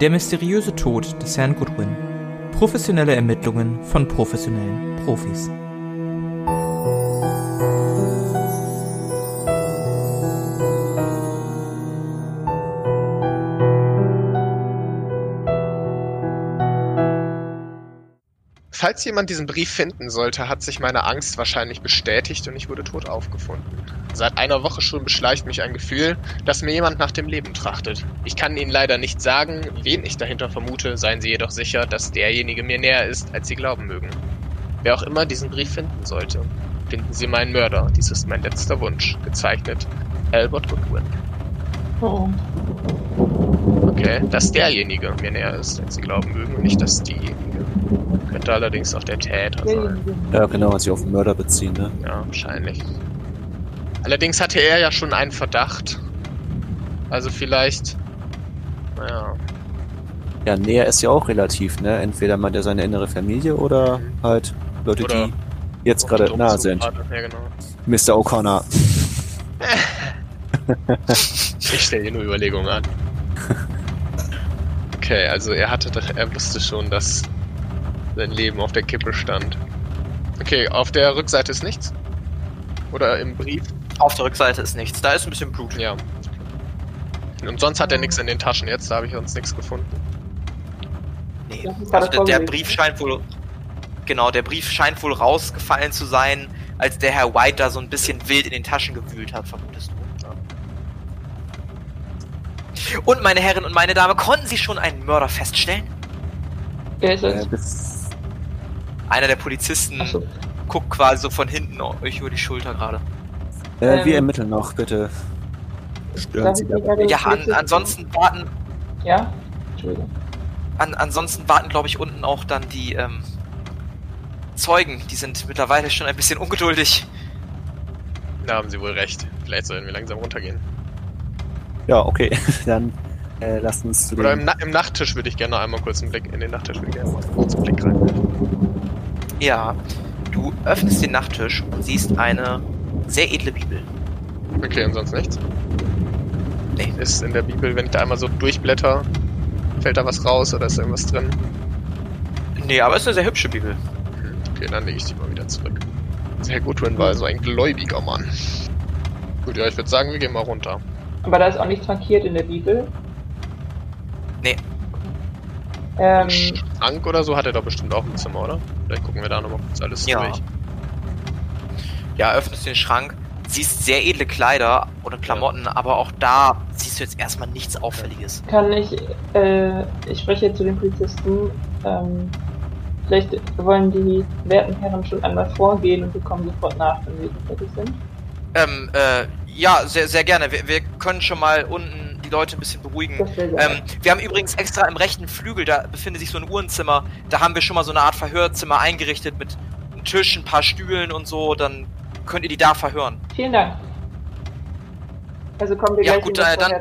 Der mysteriöse Tod des Herrn Goodwin. Professionelle Ermittlungen von professionellen Profis. Falls jemand diesen Brief finden sollte, hat sich meine Angst wahrscheinlich bestätigt und ich wurde tot aufgefunden. Seit einer Woche schon beschleicht mich ein Gefühl, dass mir jemand nach dem Leben trachtet. Ich kann Ihnen leider nicht sagen, wen ich dahinter vermute, seien Sie jedoch sicher, dass derjenige mir näher ist, als Sie glauben mögen. Wer auch immer diesen Brief finden sollte, finden Sie meinen Mörder. Dies ist mein letzter Wunsch. Gezeichnet Albert Goodwin. Oh. Okay, dass derjenige mir näher ist, als Sie glauben mögen, und nicht dass diejenige. Könnte allerdings auch der Täter sein. Ja, genau, als sie auf den Mörder beziehen, ne? Ja, wahrscheinlich. Allerdings hatte er ja schon einen Verdacht. Also vielleicht. Naja. Ja, näher ist ja auch relativ, ne? Entweder meint er seine innere Familie oder halt Leute, Oder die jetzt gerade nah sind. Ja, genau. Mr. O'Connor. Ich stelle hier nur Überlegungen an. Okay, also er hatte, doch- er wusste schon, dass sein Leben auf der Kippe stand. Okay, auf der Rückseite ist nichts? Oder im Brief? Auf der Rückseite ist nichts. Da ist ein bisschen Blut. Ja. Und sonst hat er nichts in den Taschen. Jetzt habe ich sonst nichts gefunden. Nee. Das ist gerade Also der, der. Brief scheint wohl. Genau, der Brief scheint wohl rausgefallen zu sein, als der Herr White da so ein bisschen wild in den Taschen gewühlt hat, vermutest du. Und meine Herren und meine Dame, konnten Sie schon einen Mörder feststellen? Wer ist Äh, es? bis, Einer der Polizisten Achso. guckt quasi so von hinten euch über die Schulter gerade. Äh, Ähm, wir ermitteln noch, bitte. Stören Sie dabei. gerade Ja, an, ansonsten warten, Ja? Entschuldigung. an, ansonsten warten, glaube ich, unten auch dann die ähm, Zeugen. Die sind mittlerweile schon ein bisschen ungeduldig. Da haben Sie wohl recht. Vielleicht sollten wir langsam runtergehen. Ja, okay. Dann äh, lasst uns zu Oder im, Na im Nachttisch würde ich gerne noch einmal kurz einen Blick in den Nachttisch würde ich gerne mal kurz einen Blick rein. Ja, du öffnest den Nachttisch und siehst eine sehr edle Bibel. Okay, und sonst nichts? Nee. Ist in der Bibel, wenn ich da einmal so durchblätter, fällt da was raus oder ist da irgendwas drin? Nee, aber es ist eine sehr hübsche Bibel. Hm, Okay, dann lege ich die mal wieder zurück. Sehr gut, Goodwin war so ein gläubiger Mann. Gut, ja, ich würde sagen, wir gehen mal runter. Aber da ist auch nichts markiert in der Bibel. Nee. Ähm, Ein Schrank oder so hat er doch bestimmt auch im Zimmer, oder? Vielleicht gucken wir da nochmal kurz alles Ja. durch. Ja, öffnest den Schrank, siehst sehr edle Kleider oder Klamotten, aber auch da siehst du jetzt erstmal nichts Auffälliges. kann ich, äh, ich spreche zu den Polizisten, ähm, vielleicht wollen die werten Herren schon einmal vorgehen und wir kommen sofort nach, wenn wir fertig sind. Ähm, äh, ja, sehr, sehr gerne. Wir, wir können schon mal unten die Leute ein bisschen beruhigen. Ähm, wir haben übrigens extra im rechten Flügel, da befindet sich so ein Uhrenzimmer, da haben wir schon mal so eine Art Verhörzimmer eingerichtet mit einem Tisch, ein paar Stühlen und so, dann könnt ihr die da verhören. Vielen Dank. Also kommen wir Ja, gleich gut, äh, dann?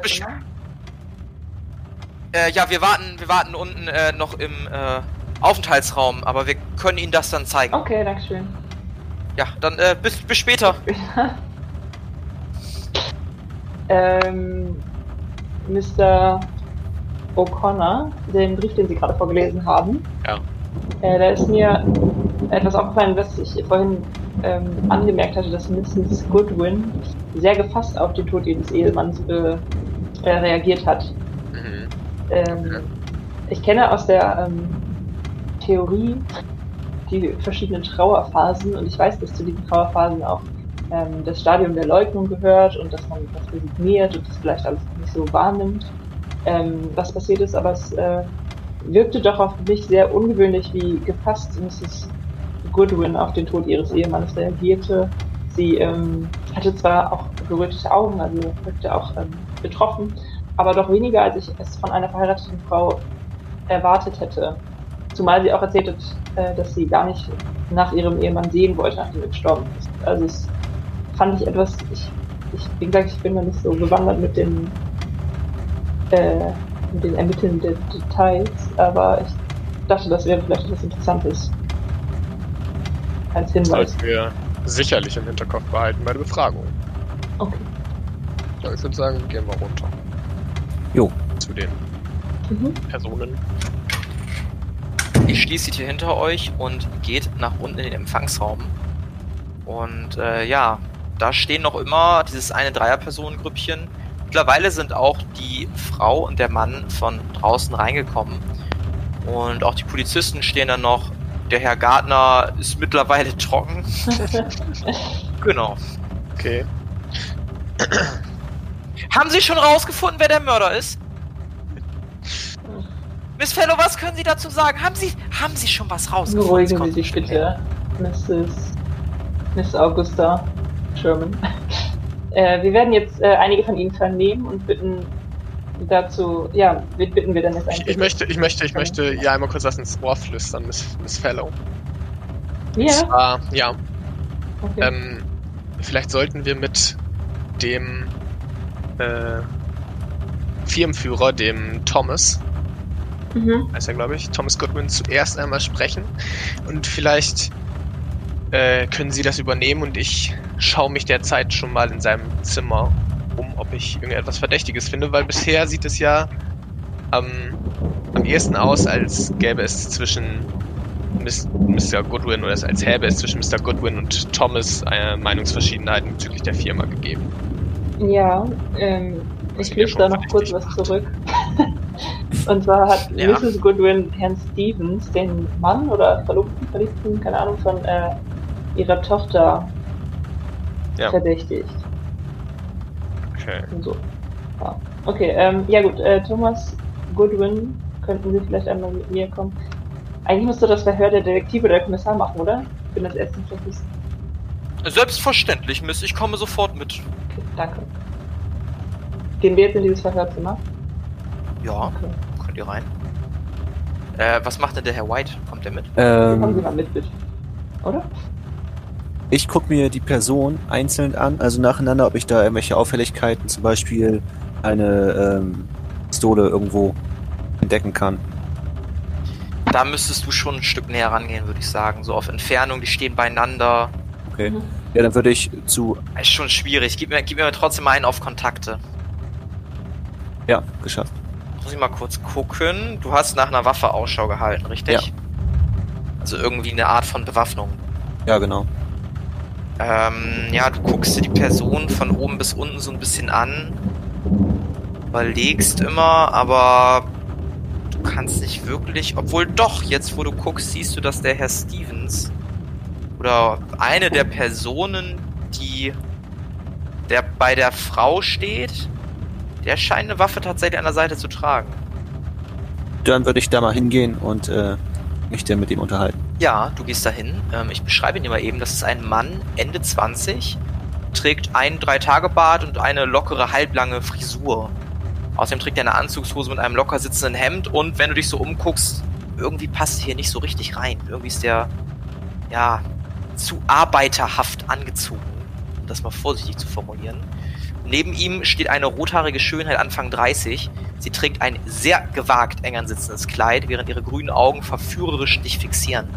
Äh, ja, wir warten, wir warten unten äh, noch im äh, Aufenthaltsraum, aber wir können Ihnen das dann zeigen. Okay, danke schön. Ja, dann äh, bis, bis später. ähm, Mr. O'Connor, den Brief, den Sie gerade vorgelesen haben. Ja. Äh, da ist mir etwas aufgefallen, was ich vorhin ähm, angemerkt hatte, dass Mrs. Goodwin sehr gefasst auf den Tod ihres Ehemanns äh, äh, reagiert hat. Mhm. Ähm. Ich kenne aus der ähm, Theorie die verschiedenen Trauerphasen und ich weiß, dass zu diesen Trauerphasen auch ähm, das Stadium der Leugnung gehört und dass man das resigniert und das vielleicht alles nicht so wahrnimmt, ähm, was passiert ist, aber es äh, wirkte doch auf mich sehr ungewöhnlich, wie gefasst Mrs. Goodwin auf den Tod ihres Ehemannes reagierte. Sie ähm, hatte zwar auch gerötete Augen, also wirkte auch ähm, betroffen, aber doch weniger, als ich es von einer verheirateten Frau erwartet hätte. Zumal sie auch erzählt hat, äh, dass sie gar nicht nach ihrem Ehemann sehen wollte, nachdem er gestorben ist. Also es fand ich etwas, ich, ich wie gesagt, ich bin da nicht so bewandert mit den, äh, mit den Ermitteln der Details, aber ich dachte, das wäre vielleicht etwas Interessantes. Als Hinweis. Sollten wir sicherlich im Hinterkopf behalten bei der Befragung. Okay. Ja, ich würde sagen, gehen wir runter. Jo. Zu den Mhm. Personen. Ihr schließt die Tür hinter euch und geht nach unten in den Empfangsraum. Und äh, ja, da stehen noch immer dieses eine Dreierpersonengrüppchen. Mittlerweile sind auch die Frau und der Mann von draußen reingekommen. Und auch die Polizisten stehen dann noch. Der Herr Gardner ist mittlerweile trocken. genau. Okay. Haben Sie schon rausgefunden, wer der Mörder ist? Miss Fellow, was können Sie dazu sagen? Haben Sie, haben Sie schon was rausgefunden? Beruhigen Sie sich bitte, Mrs. Miss Augusta Sherman. Äh, wir werden jetzt äh, einige von Ihnen vernehmen und bitten dazu, ja, bitten wir denn jetzt Ich, eigentlich? ich möchte, ich möchte, ich möchte ihr einmal kurz was ins Ohr flüstern, Miss, Miss Fellow. Und Ja, zwar, ja, okay. ähm, vielleicht sollten wir mit dem äh, Firmenführer, dem Thomas, mhm. heißt er glaube ich, Thomas Goodwin, zuerst einmal sprechen. Und vielleicht äh, können Sie das übernehmen und ich schaue mich derzeit schon mal in seinem Zimmer um, ob ich irgendetwas Verdächtiges finde, weil bisher sieht es ja am, am ehesten aus, als gäbe es zwischen Miss, Mr. Goodwin oder als häbe es zwischen Mr. Goodwin und Thomas äh, Meinungsverschiedenheiten bezüglich der Firma gegeben. Ja, ähm, ich mir lese da noch kurz was zurück. Und zwar hat Ja. Mrs. Goodwin Herrn Stevens, den Mann oder Verlobten, Verliebten, keine Ahnung, von äh, ihrer Tochter Ja. verdächtigt. Okay. So. Ja. Okay, ähm, ja gut, äh, Thomas Goodwin, könnten Sie vielleicht einmal mit mir kommen? Eigentlich müsste das Verhör der Detektive oder der Kommissar machen, oder? Ich bin das erste Versuch. Selbstverständlich, Miss. Ich komme sofort mit. Okay, danke. Gehen wir jetzt in dieses Verhörzimmer? Ja, Okay. könnt ihr rein. Äh, was macht denn der Herr White? Kommt der mit? Kommen Sie Ähm, mal mit, bitte. Oder? Ich gucke mir die Person einzeln an, also nacheinander, ob ich da irgendwelche Auffälligkeiten, zum Beispiel eine ähm, Pistole irgendwo entdecken kann. Da müsstest du schon ein Stück näher rangehen, würde ich sagen. So auf Entfernung, die stehen beieinander. Okay. Mhm. Ja, dann würde ich zu. Ist schon schwierig. Gib mir, gib mir trotzdem mal einen auf Kontakte. Ja, geschafft. Muss ich mal kurz gucken. Du hast nach einer Waffe Ausschau gehalten, richtig? Ja. Also irgendwie eine Art von Bewaffnung. Ja, genau. Ähm, ja, du guckst dir die Person von oben bis unten so ein bisschen an. Überlegst immer, aber du kannst nicht wirklich. Obwohl doch, jetzt wo du guckst, siehst du, dass der Herr Stevens oder eine der Personen, die der bei der Frau steht, der scheint eine Waffe tatsächlich an der Seite zu tragen. Dann würde ich da mal hingehen und äh, mich dann mit ihm unterhalten. Ja, du gehst dahin. Ähm, ich beschreibe ihn dir mal eben. Das ist ein Mann, Ende 20, trägt einen Drei-Tage-Bart und eine lockere, halblange Frisur. Außerdem trägt er eine Anzugshose mit einem locker sitzenden Hemd und wenn du dich so umguckst, irgendwie passt er hier nicht so richtig rein. Irgendwie ist der, ja, zu arbeiterhaft angezogen, um das mal vorsichtig zu formulieren. Neben ihm steht eine rothaarige Schönheit Anfang 30. Sie trägt ein sehr gewagt eng ansitzendes Kleid, während ihre grünen Augen verführerisch dich fixieren.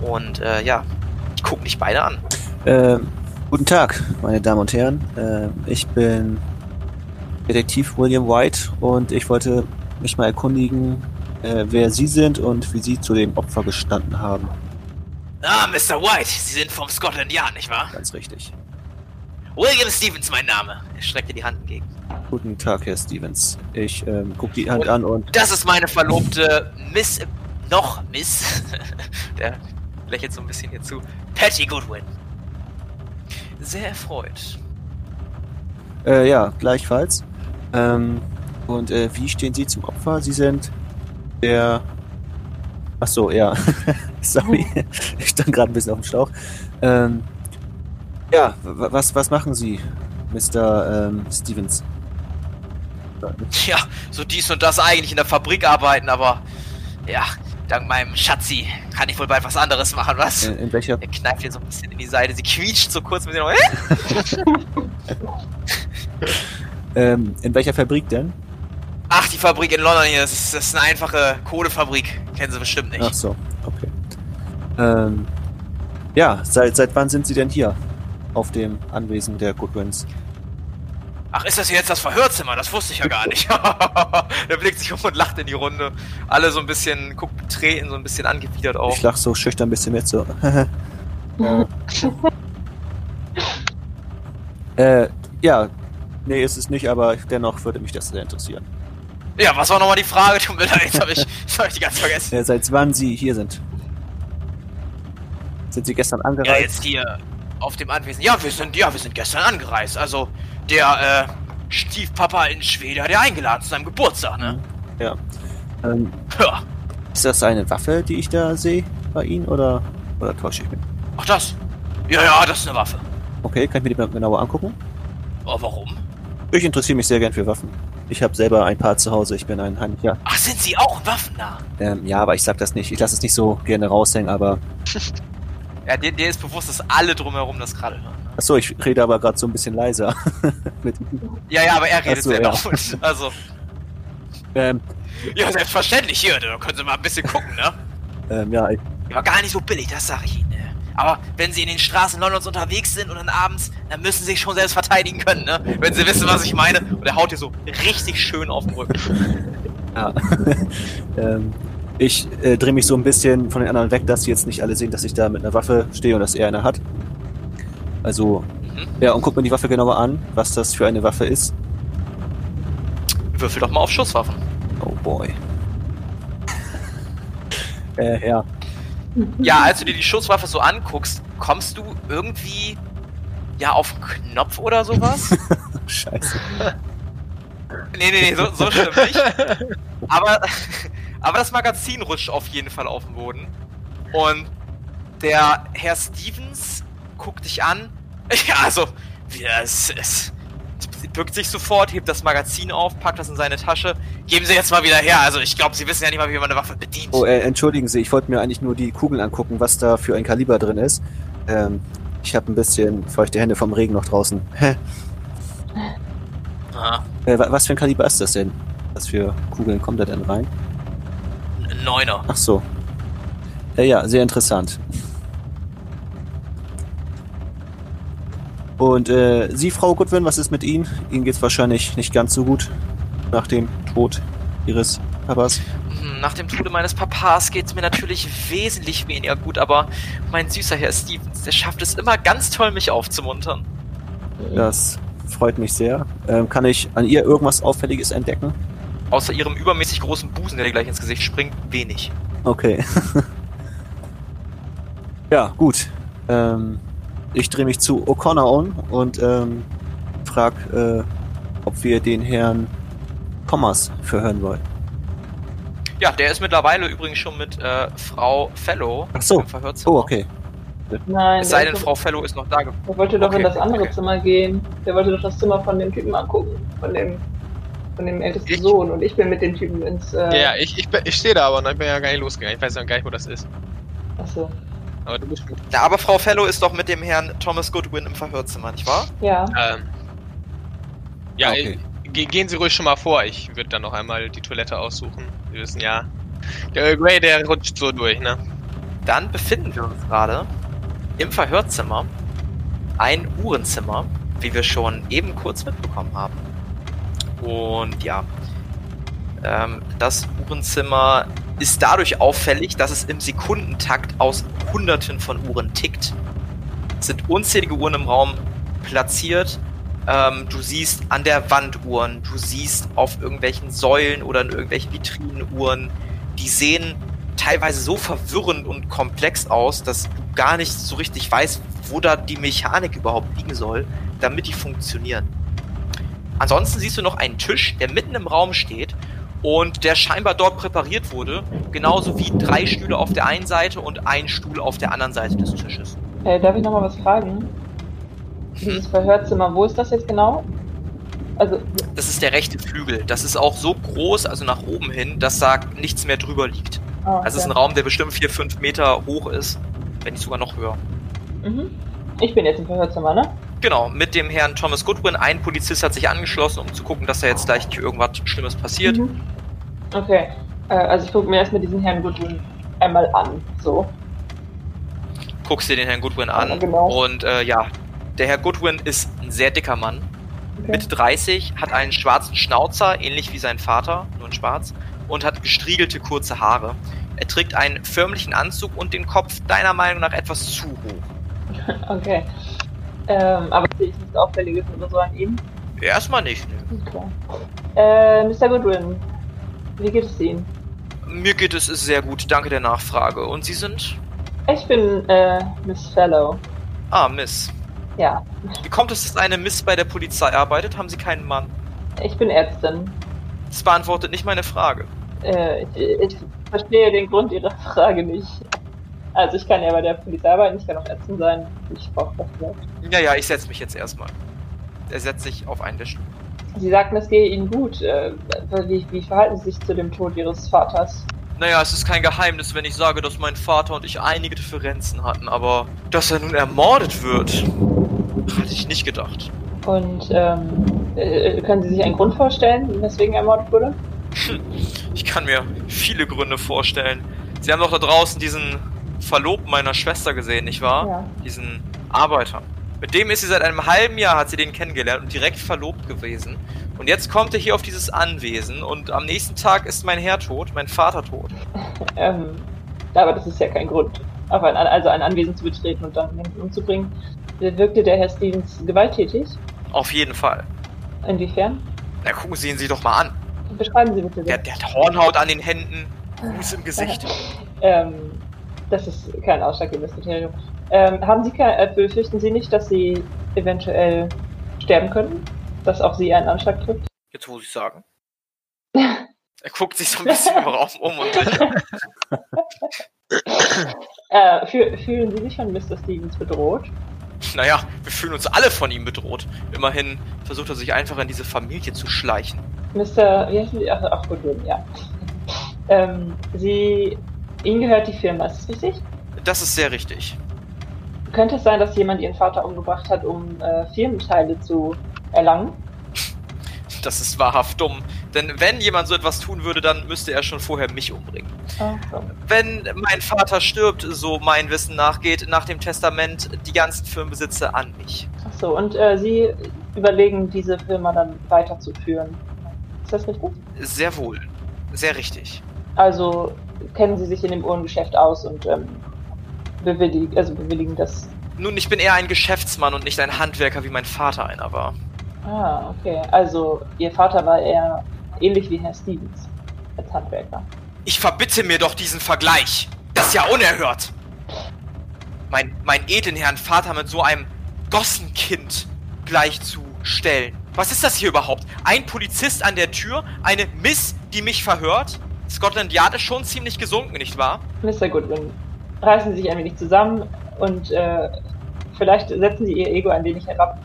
Und äh, ja, die gucken dich beide an. Ähm, guten Tag, meine Damen und Herren. Ähm, ich bin Detektiv William White und ich wollte mich mal erkundigen, äh, wer Sie sind und wie Sie zu dem Opfer gestanden haben. Ah, Mr. White, Sie sind vom Scotland Yard, nicht wahr? Ganz richtig. William Stevens, mein Name. Er streckt dir die Hand entgegen. Guten Tag, Herr Stevens. Ich ähm, gucke die Hand an und Das ist meine Verlobte Miss. Noch Miss. Der lächelt so ein bisschen hier zu. Patty Goodwin. Sehr erfreut. äh, ja, gleichfalls. Ähm, und äh, wie stehen Sie zum Opfer? Sie sind der. Ach so, ja. Sorry, ich stand gerade ein bisschen auf dem Schlauch. Ähm, ja, was was machen Sie, Mr. Ähm, Stevens? Tja, so dies und das eigentlich in der Fabrik arbeiten, aber ja, dank meinem Schatzi kann ich wohl bald was anderes machen, was? In, in welcher Er kneift ihr so ein bisschen in die Seite, sie quietscht so kurz mit den ähm, in welcher Fabrik denn? Ach, die Fabrik in London hier, das ist, das ist eine einfache Kohlefabrik. Kennen Sie bestimmt nicht. Ach so, okay. Ähm, ja, seit seit wann sind Sie denn hier auf dem Anwesen der Goodwins? Ach, ist das jetzt das Verhörzimmer? Das wusste ich ja gar nicht. der blickt sich um und lacht in die Runde. Alle so ein bisschen, guckt betreten, so ein bisschen angewidert Ich auf. lach so schüchtern ein bisschen mit, so. äh, ja, nee, ist es nicht, aber dennoch würde mich das sehr interessieren. Ja, was war nochmal die Frage? Tut mir leid, jetzt habe ich, hab ich die ganz vergessen. Äh, seit wann Sie hier sind? Sind Sie gestern Ja, angereist? jetzt hier auf dem Anwesen. Ja, wir sind, ja, wir sind gestern angereist. Also, der, äh, Stiefpapa in Schweden hat ja eingeladen zu seinem Geburtstag, ne? Ja. Ähm, Ja. ist das eine Waffe, die ich da sehe bei Ihnen oder, oder täusche ich mich? Ach, das? Ja, ja, das ist eine Waffe. Okay, kann ich mir die mal genauer angucken? Oh, warum? Ich interessiere mich sehr gern für Waffen. Ich habe selber ein paar zu Hause. Ich bin ein Heimlicher. Ach, sind Sie auch Waffennah? Ähm, ja, aber ich sag das nicht. Ich lasse es nicht so gerne raushängen, aber. Ja, dir, dir ist bewusst, dass alle drumherum das gerade hören. ne? Achso, ich rede aber gerade so ein bisschen leiser. Mit, Ja, ja, aber er redet so, sehr ja. laut. Also, ähm, ja, selbstverständlich hier. Da können Sie mal ein bisschen gucken, ne? ähm, ja, ich, Ja, gar nicht so billig, das sage ich Ihnen. ne? Aber wenn Sie in den Straßen Londons unterwegs sind und dann abends, dann müssen Sie sich schon selbst verteidigen können, ne? Wenn Sie wissen, was ich meine. Und er haut dir so richtig schön auf den Rücken. ja. ähm, ich äh, drehe mich so ein bisschen von den anderen weg, dass sie jetzt nicht alle sehen, dass ich da mit einer Waffe stehe und dass er eine hat. Also, Mhm. ja, und guck mir die Waffe genauer an, was das für eine Waffe ist. Würfel doch mal auf Schusswaffen. Oh boy. äh, ja. Ja, als du dir die Schusswaffe so anguckst, kommst du irgendwie ja auf einen Knopf oder sowas? Scheiße. nee, nee, nee, so, so schlimm nicht. Aber, aber das Magazin rutscht auf jeden Fall auf den Boden. Und der Herr Stevens guckt dich an. Ja, also, wie es ist. Bückt sich sofort, hebt das Magazin auf, packt das in seine Tasche. Geben Sie jetzt mal wieder her. Also, ich glaube, Sie wissen ja nicht mal, wie man eine Waffe bedient. Oh, äh, entschuldigen Sie, ich wollte mir eigentlich nur die Kugeln angucken, was da für ein Kaliber drin ist. Ähm, ich habe ein bisschen feuchte Hände vom Regen noch draußen. Hä? Ah, Äh, wa- was für ein Kaliber ist das denn? Was für Kugeln kommt da denn rein? Neuner. Ach so. Äh, ja, sehr interessant. Und äh, Sie, Frau Goodwin, was ist mit Ihnen? Ihnen geht's wahrscheinlich nicht ganz so gut nach dem Tod Ihres Papas. Hm, Nach dem Tode meines Papas geht's mir natürlich wesentlich weniger gut, aber mein süßer Herr Stevens, der schafft es immer ganz toll, mich aufzumuntern. Das freut mich sehr. Ähm, kann ich an ihr irgendwas Auffälliges entdecken? Außer ihrem übermäßig großen Busen, der dir gleich ins Gesicht springt, wenig. Okay. ja, gut. Ähm, ich drehe mich zu O'Connor um und ähm, frag, äh, ob wir den Herrn Thomas verhören wollen. Ja, der ist mittlerweile übrigens schon mit äh, Frau Fellow Ach so. im Verhörzimmer. Oh, okay. Nein, Es sei denn, Frau Fellow ist noch da. der wollte doch Okay, in das andere okay. Zimmer gehen. Der wollte doch das Zimmer von dem Typen angucken. Von dem, von dem ältesten Ich? Sohn. Und ich bin mit dem Typen ins. Äh, Ja, ich, ich, ich stehe da aber noch, ich bin ja gar nicht losgegangen. Ich weiß ja gar nicht, wo das ist. Achso. Aber du bist gut. Ja, aber Frau Fellow ist doch mit dem Herrn Thomas Goodwin im Verhörzimmer, nicht wahr? Ja. Ähm, ja, Ah, okay. ge gehen Sie ruhig schon mal vor. Ich würde dann noch einmal die Toilette aussuchen. Sie wissen ja, der Earl Grey, der rutscht so durch, ne? Dann befinden wir uns gerade im Verhörzimmer. Ein Uhrenzimmer, wie wir schon eben kurz mitbekommen haben. Und ja, ähm, das Uhrenzimmer ist dadurch auffällig, dass es im Sekundentakt aus Hunderten von Uhren tickt. Es sind unzählige Uhren im Raum platziert. Ähm, du siehst an der Wand Uhren, du siehst auf irgendwelchen Säulen oder in irgendwelchen Vitrinen Uhren. Die sehen teilweise so verwirrend und komplex aus, dass du gar nicht so richtig weißt, wo da die Mechanik überhaupt liegen soll, damit die funktionieren. Ansonsten siehst du noch einen Tisch, der mitten im Raum steht und der scheinbar dort präpariert wurde, genauso wie drei Stühle auf der einen Seite und ein Stuhl auf der anderen Seite des Tisches. Äh, darf ich nochmal was fragen? Dieses Verhörzimmer, wo ist das jetzt genau? Also, Das ist der rechte Flügel. Das ist auch so groß, also nach oben hin, dass da nichts mehr drüber liegt. ah, Also es ist ein okay. Raum, der bestimmt 4, 5 Meter hoch ist, wenn nicht sogar noch höher. Mhm. Ich bin jetzt im Verhörzimmer, ne? Genau, mit dem Herrn Thomas Goodwin. Ein Polizist hat sich angeschlossen, um zu gucken, dass da jetzt gleich nicht irgendwas Schlimmes passiert. Mhm. Okay. Äh, also ich gucke mir erstmal diesen Herrn Goodwin einmal an. So. Guckst dir den Herrn Goodwin Ja, an. genau. Und äh, ja, der Herr Goodwin ist ein sehr dicker Mann. Okay. Mitte 30, hat einen schwarzen Schnauzer, ähnlich wie sein Vater, nur in schwarz, und hat gestriegelte kurze Haare. Er trägt einen förmlichen Anzug und den Kopf deiner Meinung nach etwas zu hoch. Okay. Ähm, aber sehe ich nichts Auffälliges oder so an ihm? Erstmal nicht, ne? Okay. Äh, Mr. Goodwin, wie geht es Ihnen? Mir geht es sehr gut, danke der Nachfrage. Und Sie sind? Ich bin, äh, Miss Fellow. Ah, Miss. Ja, Wie kommt es, dass eine Miss bei der Polizei arbeitet? Haben Sie keinen Mann? ich bin Ärztin. Das beantwortet nicht meine Frage. Äh, ich, ich verstehe den Grund Ihrer Frage nicht. Also ich kann ja bei der Polizei arbeiten, ich kann auch Ärztin sein. Ich brauche das nicht. Ja, ja, ich setze mich jetzt erstmal. Er setzt sich auf einen der Stühle. Sie sagten, es gehe Ihnen gut. Äh, wie, wie verhalten Sie sich zu dem Tod Ihres Vaters? Naja, es ist kein Geheimnis, wenn ich sage, dass mein Vater und ich einige Differenzen hatten, aber dass er nun ermordet wird, hatte ich nicht gedacht. Und ähm, äh, können Sie sich einen Grund vorstellen, weswegen er ermordet wurde? Ich kann mir viele Gründe vorstellen. Sie haben doch da draußen diesen Verlobten meiner Schwester gesehen, nicht wahr? Ja. Diesen Arbeiter. Mit dem ist sie seit einem halben Jahr, hat sie den kennengelernt und direkt verlobt gewesen. Und jetzt kommt er hier auf dieses Anwesen und am nächsten Tag ist mein Herr tot, mein Vater tot. Ähm, aber das ist ja kein Grund, auf ein, also ein Anwesen zu betreten und dann jemanden umzubringen. Wirkte der Herr Stevens gewalttätig? Auf jeden Fall. Inwiefern? Na, gucken Sie ihn sich doch mal an. Beschreiben Sie bitte. Der, der hat Hornhaut an den Händen, Fuß im Gesicht. Ähm, das ist kein ausschlaggebendes Kriterium. Ähm, haben Sie kein, äh, befürchten Sie nicht, dass Sie eventuell sterben könnten? Dass auch Sie einen Anschlag trifft? Jetzt muss ich sagen. Er guckt sich so ein bisschen im Raum um und Äh, fühl, fühlen Sie sich von Mr. Stevens bedroht? naja, wir fühlen uns alle von ihm bedroht. Immerhin versucht er sich einfach in diese Familie zu schleichen. Mr. Wie heißen Sie? Ach, ach gut, ja. Ähm, Sie, Ihnen gehört die Firma, ist das richtig? Das ist sehr richtig. Könnte es sein, dass jemand Ihren Vater umgebracht hat, um äh, Firmenteile zu erlangen? Das ist wahrhaft dumm. Denn wenn jemand so etwas tun würde, dann müsste er schon vorher mich umbringen. So. Wenn mein Vater stirbt, so mein Wissen nachgeht, nach dem Testament die ganzen Firmenbesitze an mich. Ach so, und äh, Sie überlegen, diese Firma dann weiterzuführen. Ist das richtig? Sehr wohl. Sehr richtig. Also kennen Sie sich in dem Uhrengeschäft aus und ähm, bewilligen, also bewilligen das. Nun, ich bin eher ein Geschäftsmann und nicht ein Handwerker, wie mein Vater einer war. Ah, okay. Also Ihr Vater war eher ähnlich wie Herr Stevens als Handwerker. Ich verbitte mir doch diesen Vergleich. Das ist ja unerhört. Mein, mein edlen Herrn Vater mit so einem Gossenkind gleichzustellen. Was ist das hier überhaupt? Ein Polizist an der Tür? Eine Miss, die mich verhört? Scotland Yard ist schon ziemlich gesunken, nicht wahr? Mr. Goodwin, reißen Sie sich ein wenig zusammen und äh, vielleicht setzen Sie Ihr Ego ein wenig herab.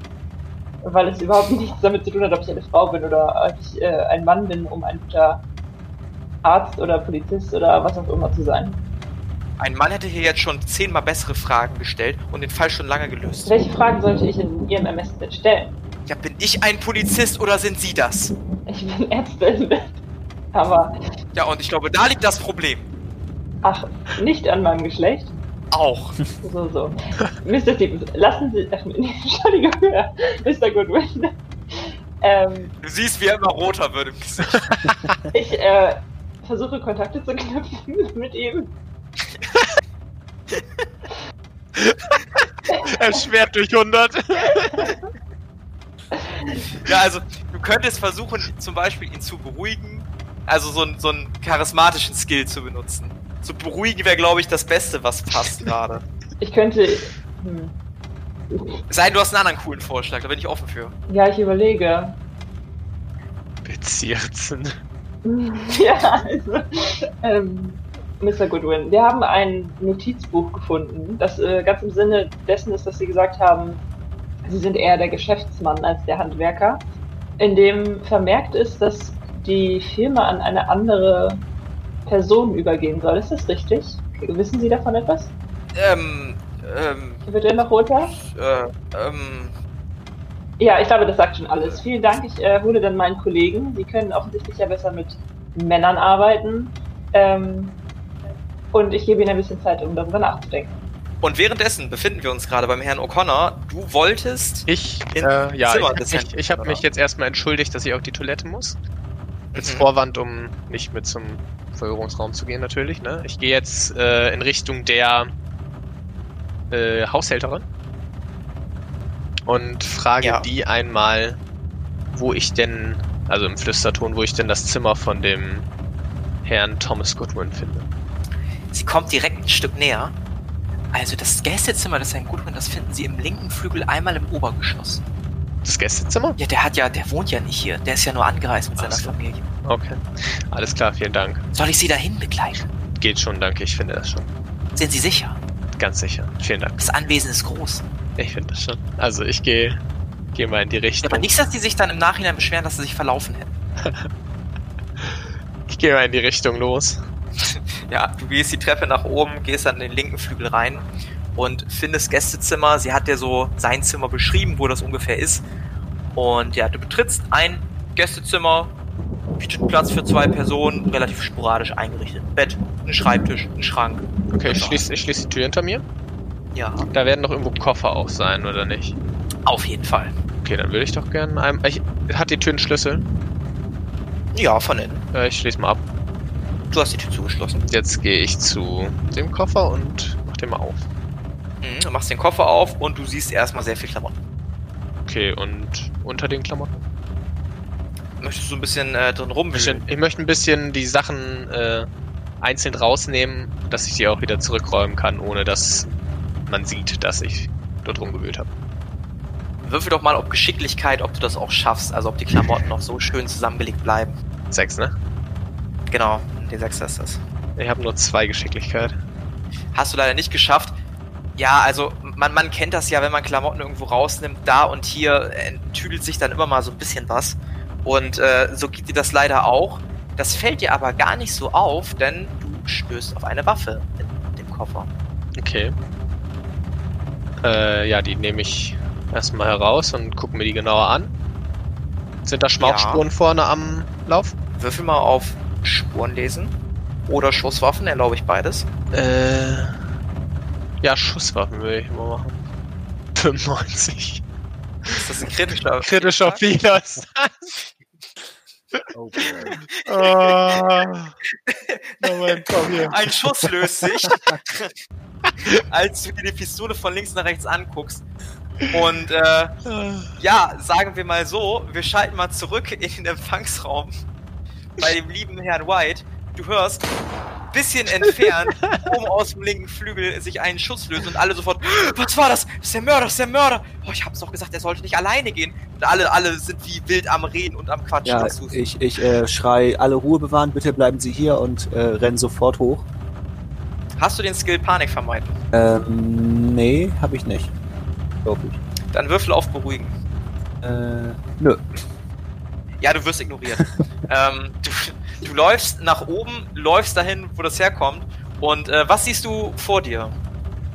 Weil es überhaupt nichts damit zu tun hat, ob ich eine Frau bin oder ob ich äh, ein Mann bin, um ein guter Arzt oder Polizist oder was auch immer zu sein. Ein Mann hätte hier jetzt schon zehnmal bessere Fragen gestellt und den Fall schon lange gelöst. Welche Fragen sollte ich in Ihrem Ermessen denn stellen? Ja, bin ich ein Polizist oder sind Sie das? Ich bin Ärztin. Aber, Ja, und ich glaube, da liegt das Problem. ach, nicht an meinem Geschlecht. Auch. So, so. Mr. Stevens, lassen Sie. Nee, Entschuldigung, Mr. Goodwin. Ähm, Du siehst, wie er immer roter wird im Gesicht. ich äh, versuche Kontakte zu knüpfen mit ihm. Erschwert durch 100. Ja, also, du könntest versuchen, zum Beispiel ihn zu beruhigen. Also so, einen- so einen charismatischen Skill zu benutzen. Zu beruhigen wäre, glaube ich, das Beste, was passt gerade. Ich könnte. Hm, Es sei denn, du hast einen anderen coolen Vorschlag, da bin ich offen für. ja, ich überlege. Bezirzen. ja, also. Ähm, Mr. Goodwin, wir haben ein Notizbuch gefunden, das äh, ganz im Sinne dessen ist, dass Sie gesagt haben, Sie sind eher der Geschäftsmann als der Handwerker, in dem vermerkt ist, dass die Firma an eine andere Person übergehen soll. Ist das richtig? Wissen Sie davon etwas? Ähm, ähm, Wird er noch runter? äh, ähm, Ja, ich glaube, das sagt schon alles. Vielen Dank. Ich äh, hole dann meinen Kollegen. Sie können offensichtlich ja besser mit Männern arbeiten. Ähm, und ich gebe Ihnen ein bisschen Zeit, um darüber nachzudenken. Und währenddessen befinden wir uns gerade beim Herrn O'Connor. Du wolltest. Ich, In äh, ja, Zimmer ich, ich, ich habe mich jetzt erstmal entschuldigt, dass ich auf die Toilette muss. Als Mhm. Vorwand, um nicht mit zum Verhörungsraum zu gehen, natürlich. Ne? Ich gehe jetzt äh, in Richtung der äh, Haushälterin und frage Ja. die einmal, wo ich denn, also im Flüsterton, wo ich denn das Zimmer von dem Herrn Thomas Goodwin finde. Sie kommt direkt ein Stück näher. Also das Gästezimmer des Herrn Goodwin, das finden Sie im linken Flügel einmal im Obergeschoss. Das Gästezimmer? Ja, der hat ja, der wohnt ja nicht hier. Der ist ja nur angereist mit Ach seiner so. Familie. Okay. Alles klar, vielen Dank. Soll ich Sie dahin begleiten? Geht schon, danke, ich finde das schon. Sind Sie sicher? Ganz sicher. Vielen Dank. Das Anwesen ist groß. Ich finde das schon. Also ich gehe gehe mal in die Ja, Richtung. aber nicht, dass die sich dann im Nachhinein beschweren, dass sie sich verlaufen hätten. Ich gehe mal in die Richtung los. Ja, du gehst die Treppe nach oben, gehst dann in den linken Flügel rein und findest Gästezimmer. Sie hat dir so sein Zimmer beschrieben, wo das ungefähr ist. Und ja, du betrittst ein Gästezimmer, bietet Platz für zwei Personen, relativ sporadisch eingerichtet. Bett, ein Schreibtisch, ein Schrank. Okay, ich schließe ich schließ die Tür hinter mir. Ja, Da werden doch irgendwo Koffer auch sein, oder nicht? auf jeden Fall. Okay, dann würde ich doch gerne einem. Ich, hat die Tür einen Schlüssel? Ja, von innen. Äh, ich schließe mal ab. Du hast die Tür zugeschlossen. Jetzt gehe ich zu dem Koffer und mach den mal auf. Mhm, du machst den Koffer auf und du siehst erstmal sehr viel Klamotten. Okay, und unter den Klamotten? Möchtest du ein bisschen äh, drin rumwischen? ich möchte ein bisschen die Sachen äh, einzeln rausnehmen, dass ich die auch wieder zurückräumen kann, ohne dass man sieht, dass ich dort rumgewühlt habe. Würfel doch mal auf Geschicklichkeit, ob du das auch schaffst. Also ob die Klamotten noch so schön zusammengelegt bleiben. Sechs, ne? Genau, die 6 ist das. Ich habe nur zwei Geschicklichkeit. Hast du leider nicht geschafft. Ja, also man, man kennt das ja, wenn man Klamotten irgendwo rausnimmt, da und hier äh, tüdelt sich dann immer mal so ein bisschen was. Und äh, so geht dir das leider auch. Das fällt dir aber gar nicht so auf, denn du stößt auf eine Waffe in dem Koffer. Okay. Äh, ja, die nehme ich erstmal heraus und gucke mir die genauer an. Sind da Schmauchspuren vorne am Lauf? Würfel mal auf Spuren lesen. Oder Schusswaffen, erlaube ich beides. Äh. Ja, Schusswaffen würde ich mal machen. 95. Ist das ein kritischer? Kritischer Fehler ist das. Oh. Oh. Moment, komm hier. Ein Schuss löst sich, als du dir die Pistole von links nach rechts anguckst. Und äh, ja, sagen wir mal so, wir schalten mal zurück in den Empfangsraum bei dem lieben Herrn White. Du hörst, bisschen entfernt, oben aus dem linken Flügel sich einen Schuss löst und alle sofort, was war das? Das ist der Mörder, das ist der Mörder. Oh, ich hab's doch gesagt, er sollte nicht alleine gehen. Und alle, alle sind wie wild am Reden und am Quatschen. Ja, ich, ich äh, schrei, alle Ruhe bewahren, bitte bleiben Sie hier und äh, renn sofort hoch. Hast du den Skill Panik vermeiden? Ähm, nee, hab ich nicht. Glaub ich. Dann würfel auf Beruhigen. Äh, nö. Ja, du wirst ignoriert. ähm, du, du läufst nach oben, läufst dahin, wo das herkommt. Und äh, was siehst du vor dir?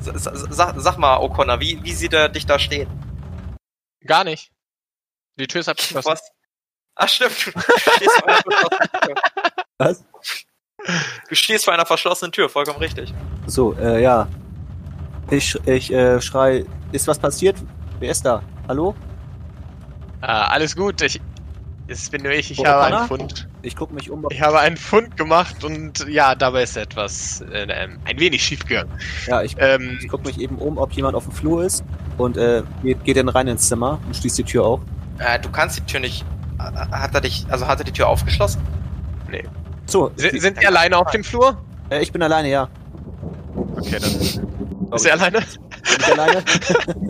S sag, sag mal, O'Connor, wie, wie sieht er dich da stehen? Gar nicht. Die Tür ist abgeschlossen. Was? Ach stimmt, du stehst vor einer verschlossenen Tür. Was? Du stehst vor einer verschlossenen Tür, vollkommen richtig. So, äh, ja. Ich, ich äh, schrei, ist was passiert? Wer ist da? Hallo? Äh, alles gut. Ich, es bin nur ich. Ich habe einen Fund. Ich guck mich um. Ich habe einen Fund gemacht und ja, dabei ist etwas äh, ähm, ein wenig schief gegangen. Ja, ich, Ähm, ich guck mich eben um, ob jemand auf dem Flur ist und äh, geht, geht dann rein ins Zimmer und schließt die Tür auf. Äh, du kannst die Tür nicht. äh, Hat er dich, also hat er die Tür aufgeschlossen? So, sind, sind Sie alleine auf dem Flur? äh, ich bin alleine, ja. Okay, dann ist er alleine. Bin ich alleine?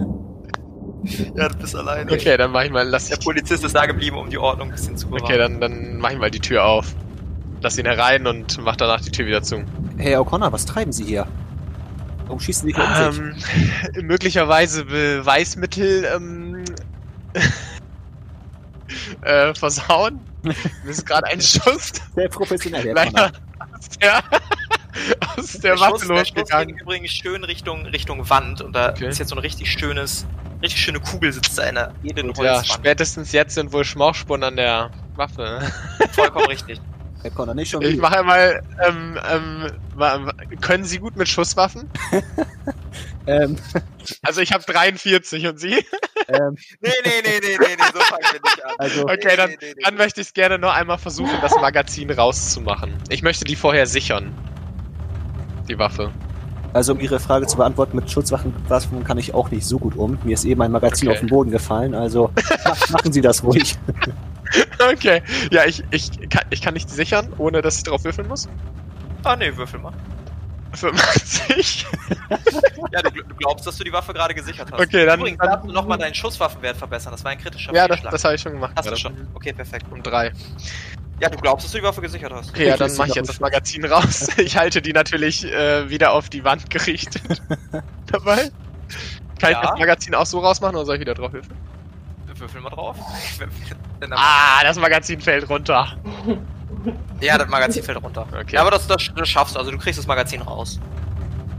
Ja, du bist alleine. Okay, dann mach ich mal, lass Der Polizist ist da geblieben, um die Ordnung ein bisschen zu bewahren. okay, dann, dann mach ich mal die Tür auf. Lass ihn herein und mach danach die Tür wieder zu. Hey O'Connor, was treiben Sie hier? Warum schießen Sie hier um sich? Ähm, möglicherweise Beweismittel ähm, äh, versauen. Mir ist gerade ein Schuss Sehr professionell, Herr leider aus der, aus der Der Waffe Schuss, der Schuss ging losgegangen. übrigens schön Richtung, Richtung Wand und da Okay. ist jetzt so ein richtig schönes, richtig schöne Kugel sitzt da in der edlen Und ja, Holzwand. spätestens jetzt sind wohl Schmauchspuren an der Waffe. Vollkommen richtig. Herr Connor, nicht schon Ich wieder. mache mal, ähm, ähm, können Sie gut mit Schusswaffen? Ähm, Also ich habe 43 und Sie? ähm, Nee, nee, nee, nee, nee, nee, so fangen wir nicht an. also, Okay, dann, Nee, nee, nee, dann nee. möchte ich es gerne nur einmal versuchen, das Magazin rauszumachen. Ich möchte die vorher sichern. Die Waffe. Also um Ihre Frage zu beantworten, mit Schutzwaffen Waffen kann ich auch nicht so gut um. Mir ist eben ein Magazin Okay. auf den Boden gefallen, also mach- machen Sie das ruhig. Okay. Ja, ich, ich, kann, ich kann nicht sichern, ohne dass ich drauf würfeln muss. Ah, nee, würfel mal. 85. Ja, du, du glaubst, dass du die Waffe gerade gesichert hast. Okay, dann- Übrigens, dann- darfst du nochmal deinen Schusswaffenwert verbessern. Das war ein kritischer Ja, das, das habe ich schon gemacht. Hast du gerade. schon. Okay, perfekt. Um drei. Ja, du glaubst, dass du die Waffe gesichert hast. Okay, ja, dann mache ich jetzt das Magazin raus. Ich halte die natürlich äh, wieder auf die Wand gerichtet. Dabei. Kann Ja. ich das Magazin auch so rausmachen oder soll ich wieder drauf würfeln? Würfel mal drauf. Ah, das Magazin fällt runter. Ja, das Magazin fällt runter. Okay. Ja, aber das, das, das schaffst du. Also du kriegst das Magazin raus.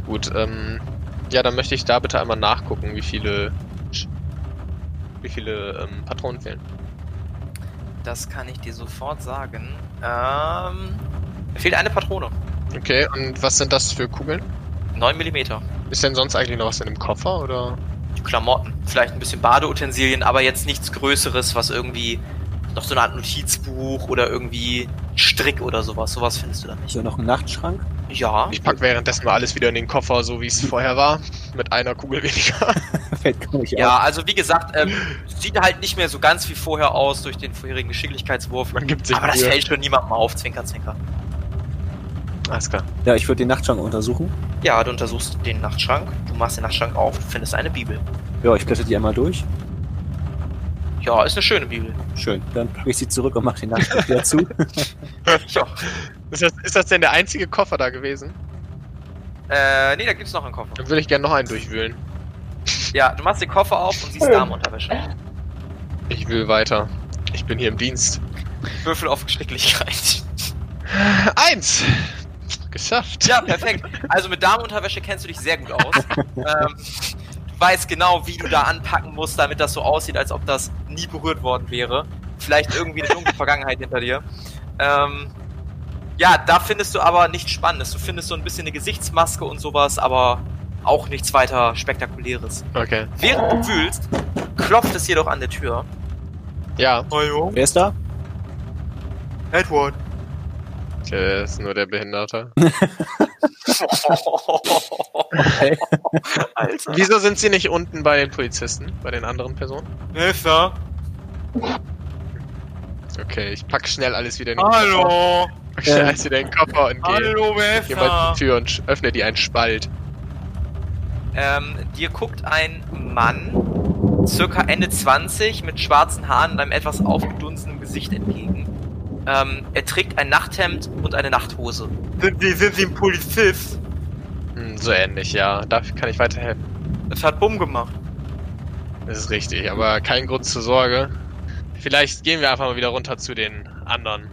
Gut, ähm, ja, dann möchte ich da bitte einmal nachgucken, wie viele, wie viele ähm, Patronen fehlen. Das kann ich dir sofort sagen. Ähm, mir fehlt eine Patrone. Okay, und was sind das für Kugeln? 9 mm. Ist denn sonst eigentlich noch was in dem Koffer oder? Klamotten. Vielleicht ein bisschen Badeutensilien, aber jetzt nichts Größeres, was irgendwie noch so eine Art Notizbuch oder irgendwie Strick oder sowas. Sowas findest du da nicht. So noch ein Nachtschrank. Ja. Ich pack währenddessen mal alles wieder in den Koffer, so wie es vorher war, mit einer Kugel weniger. Fällt nicht Ja, auf. also wie gesagt, ähm, sieht halt nicht mehr so ganz wie vorher aus durch den vorherigen Geschicklichkeitswurf. Man gibt sich Aber das Mühe. fällt schon niemandem auf, Zwinker, Zwinker. Alles klar. Ja, ich würde den Nachtschrank untersuchen. Ja, du untersuchst den Nachtschrank, du machst den Nachtschrank auf, du findest eine Bibel. Ja, ich blätter die einmal durch. Ja, ist eine schöne Bibel. Schön. Dann packe ich sie zurück und mache den Nachtschrank wieder zu. Ja. Ist das, ist das denn der einzige Koffer da gewesen? Äh, nee, da gibt's noch einen Koffer. Dann würde ich gerne noch einen durchwühlen. Ja, du machst den Koffer auf und siehst. Damenunterwäsche. Ich will weiter. Ich bin hier im Dienst. Würfel auf Geschicklichkeit. Eins! Geschafft. Ja, perfekt. Also mit Damenunterwäsche kennst du dich sehr gut aus. ähm, du weißt genau, wie du da anpacken musst, damit das so aussieht, als ob das nie berührt worden wäre. Vielleicht irgendwie eine dunkle Vergangenheit hinter dir. Ähm, ja, da findest du aber nichts Spannendes. Du findest so ein bisschen eine Gesichtsmaske und sowas, aber auch nichts weiter Spektakuläres. Okay. Während du wühlst, klopft es jedoch an der Tür. Ja, Hallo? Wer ist da? Edward. der ist nur der Behinderte. Okay. Alter. Wieso sind sie nicht unten bei den Polizisten, bei den anderen Personen? Wer ist da? Okay, ich pack schnell alles wieder in den Koffer. Hallo? Pack schnell alles wieder in den Koffer und gehe. Hallo, wer ist Geh mal da? die Tür und öffne die einen Spalt. Ähm, dir guckt ein Mann, circa Ende 20, mit schwarzen Haaren und einem etwas aufgedunsenem Gesicht entgegen. Ähm, er trägt ein Nachthemd und eine Nachthose. Sind Sie, sind Sie ein Polizist? Hm, so ähnlich, ja. Dafür kann ich weiterhelfen. Das hat Bumm gemacht. Das ist richtig, aber kein Grund zur Sorge. Vielleicht gehen wir einfach mal wieder runter zu den anderen.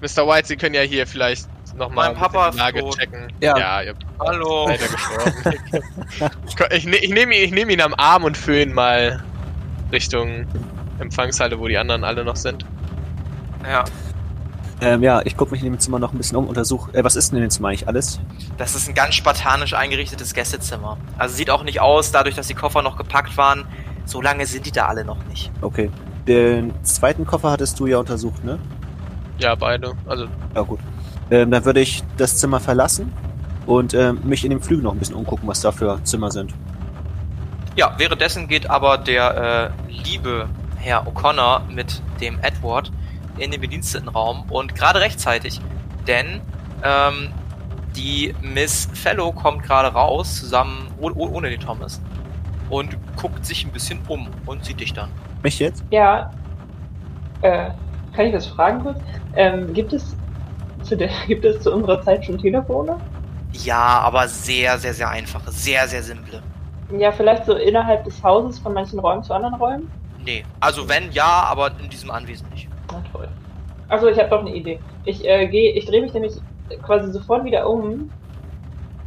Mr. White, Sie können ja hier vielleicht nochmal Mein Papa die Lage tot. checken. Ja. ja ihr habt Hallo. leider gestorben. ich ne- ich nehme ihn, nehm ihn am Arm und führe ihn mal Richtung Empfangshalle, wo die anderen alle noch sind. Ja, Ähm, ja, ich gucke mich in dem Zimmer noch ein bisschen um, untersuche. Äh, was ist denn in dem Zimmer eigentlich alles? das ist ein ganz spartanisch eingerichtetes Gästezimmer. Also sieht auch nicht aus, dadurch, dass die Koffer noch gepackt waren. So lange sind die da alle noch nicht. Okay. Den zweiten Koffer hattest du ja untersucht, ne? Ja, beide. Also, Ja, gut. Ähm, dann würde ich das Zimmer verlassen und ähm, mich in dem Flügel noch ein bisschen umgucken, was da für Zimmer sind. Ja, währenddessen geht aber der äh, liebe Herr O'Connor mit dem Edward in den Bedienstetenraum und gerade rechtzeitig, denn ähm, die Miss Fellow kommt gerade raus, zusammen oh, oh, ohne den Thomas und guckt sich ein bisschen um und sieht dich dann. Mich jetzt? Ja. Äh, kann ich das fragen kurz? Ähm, gibt es zu der, gibt es zu unserer Zeit schon Telefone? Ja, aber sehr, sehr, sehr einfache, sehr, sehr simple. Ja, vielleicht so innerhalb des Hauses von manchen Räumen zu anderen Räumen? Nee, also wenn ja, aber in diesem Anwesen nicht. Na toll. Also ich habe doch eine Idee. Ich äh, gehe, ich drehe mich nämlich quasi sofort wieder um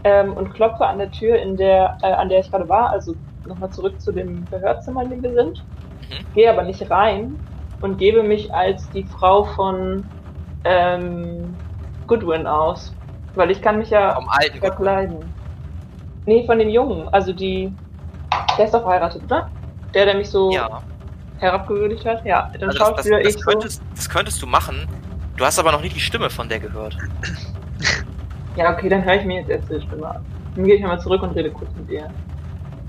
ähm, und klopfe an der Tür, in der, äh, an der ich gerade war, also nochmal zurück zu dem Verhörzimmer, in dem wir sind. Mhm. Gehe aber nicht rein und gebe mich als die Frau von ähm, Goodwin aus. Weil ich kann mich ja Vom alten Goodwin. verkleiden. Nee, von dem Jungen. Also die. Der ist doch verheiratet, oder? Der, der mich so Ja. herabgewürdigt hat. Ja, dann Also das, das, das, ich so. könntest, das könntest du machen. Du hast aber noch nie die Stimme von der gehört. Ja, okay, dann höre ich mir jetzt erst die Stimme an. Dann gehe ich nochmal zurück und rede kurz mit ihr.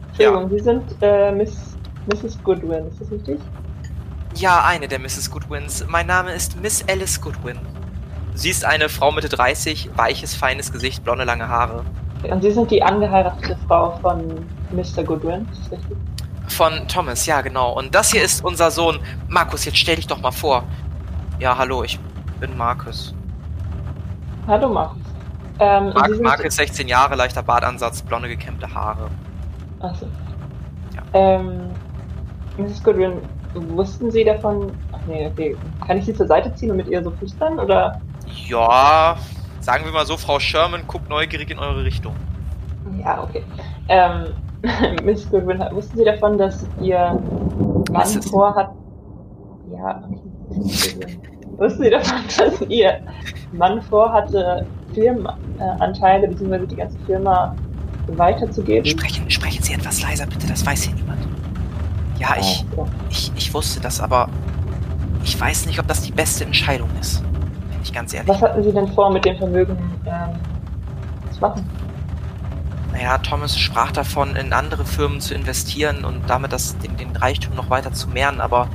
Entschuldigung, Sie sind äh, Miss, Mrs. Goodwin, ist das richtig? Ja, eine der Mrs. Goodwins. Mein Name ist Miss Alice Goodwin. Sie ist eine Frau Mitte 30, weiches, feines Gesicht, blonde, lange Haare. Und Sie sind die angeheiratete Frau von Mr. Goodwin, ist das richtig? Von Thomas, ja genau. Und das hier ist unser Sohn. Markus, jetzt stell dich doch mal vor. Ja, hallo, ich bin Markus. Hallo Markus. Ähm, Mark, sind- Markus, 16 Jahre, leichter Bartansatz, blonde gekämmte Haare. Achso. Ja. Ähm, Mrs. Goodwin, wussten Sie davon? Ach nee, okay. Kann ich Sie zur Seite ziehen und mit ihr so flüstern? Oder? Ja, sagen wir mal so, Frau Sherman guckt neugierig in eure Richtung. Ja, okay. Ähm, Miss Goodwin, wussten Sie davon, dass Ihr Mann vorhat. Ja, okay. Wussten Sie davon, dass Ihr Mann vorhatte, Firmenanteile bzw. die ganze Firma weiterzugeben? Sprechen, sprechen Sie etwas leiser, bitte, das weiß hier niemand. Ja, ich, okay. ich, ich wusste das, aber ich weiß nicht, ob das die beste Entscheidung ist. Bin ich ganz ehrlich. Was hatten Sie denn vor, mit dem Vermögen ähm, zu machen? Naja, Thomas sprach davon, in andere Firmen zu investieren und damit das, den, den Reichtum noch weiter zu mehren, aber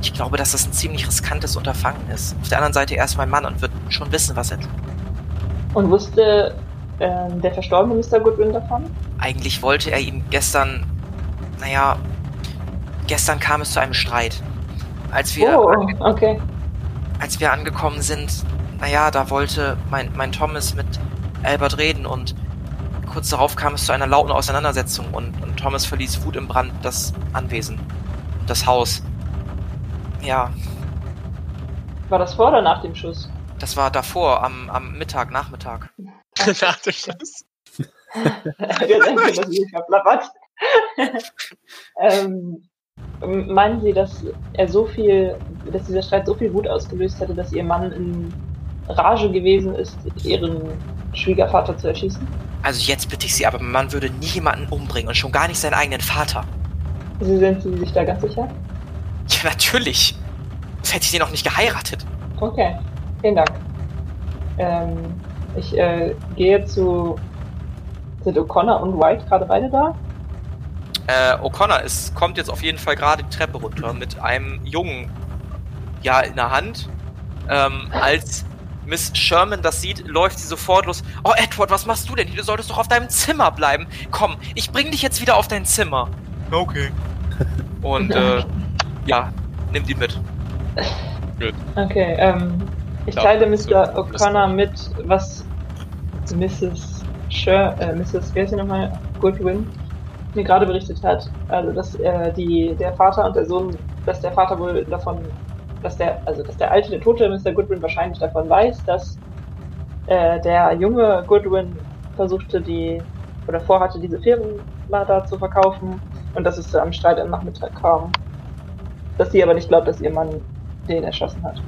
ich glaube, dass das ein ziemlich riskantes Unterfangen ist. Auf der anderen Seite er ist mein Mann und wird schon wissen, was er tut. Und wusste ähm, der verstorbene Mr. Goodwin davon? Eigentlich wollte er ihm gestern, naja, gestern kam es zu einem Streit. Als wir, oh, okay. Als wir angekommen sind, naja, da wollte mein, mein Thomas mit Albert reden und kurz darauf kam es zu einer lauten Auseinandersetzung und, und Thomas verließ Wut im Brand das Anwesen, das Haus. Ja, War das vor oder nach dem Schuss? das war davor, am, am Mittag, Nachmittag. Nach dem Schluss. Wir denken, dass verplappert. ähm, meinen Sie, dass er so viel, dass dieser Streit so viel Wut ausgelöst hätte, dass Ihr Mann in Rage gewesen ist, Ihren Schwiegervater zu erschießen? Also jetzt bitte ich Sie, aber man würde nie jemanden umbringen und schon gar nicht seinen eigenen Vater. Sie sind Sie sich da ganz sicher? Ja, natürlich. Das hätte ich sie noch nicht geheiratet. Okay, vielen Dank. Ähm, ich äh, gehe zu. Sind O'Connor und White gerade beide da? Äh, O'Connor ist, kommt jetzt auf jeden Fall gerade die Treppe runter mit einem Jungen, ja, in der Hand. Ähm, als Miss Sherman das sieht, läuft sie sofort los. Oh, Edward, was machst du denn? Du solltest doch auf deinem Zimmer bleiben. Komm, ich bring dich jetzt wieder auf dein Zimmer. Okay. Und, äh, ja, nimm die mit. Okay, ähm, ich Ja, teile Mr. O'Connor mit, was Mrs. Sher, äh, Mrs. Wer ist sie nochmal? Goodwin mir gerade berichtet hat. Also, dass äh, die, der Vater und der Sohn, dass der Vater wohl davon, dass der, also, dass der alte, der tote Mr. Goodwin wahrscheinlich davon weiß, dass äh, der junge Goodwin versuchte, die, oder vorhatte, diese Firma da zu verkaufen und dass es zu einem Streit am Nachmittag kam. Dass sie aber nicht glaubt, dass ihr Mann den erschossen hat.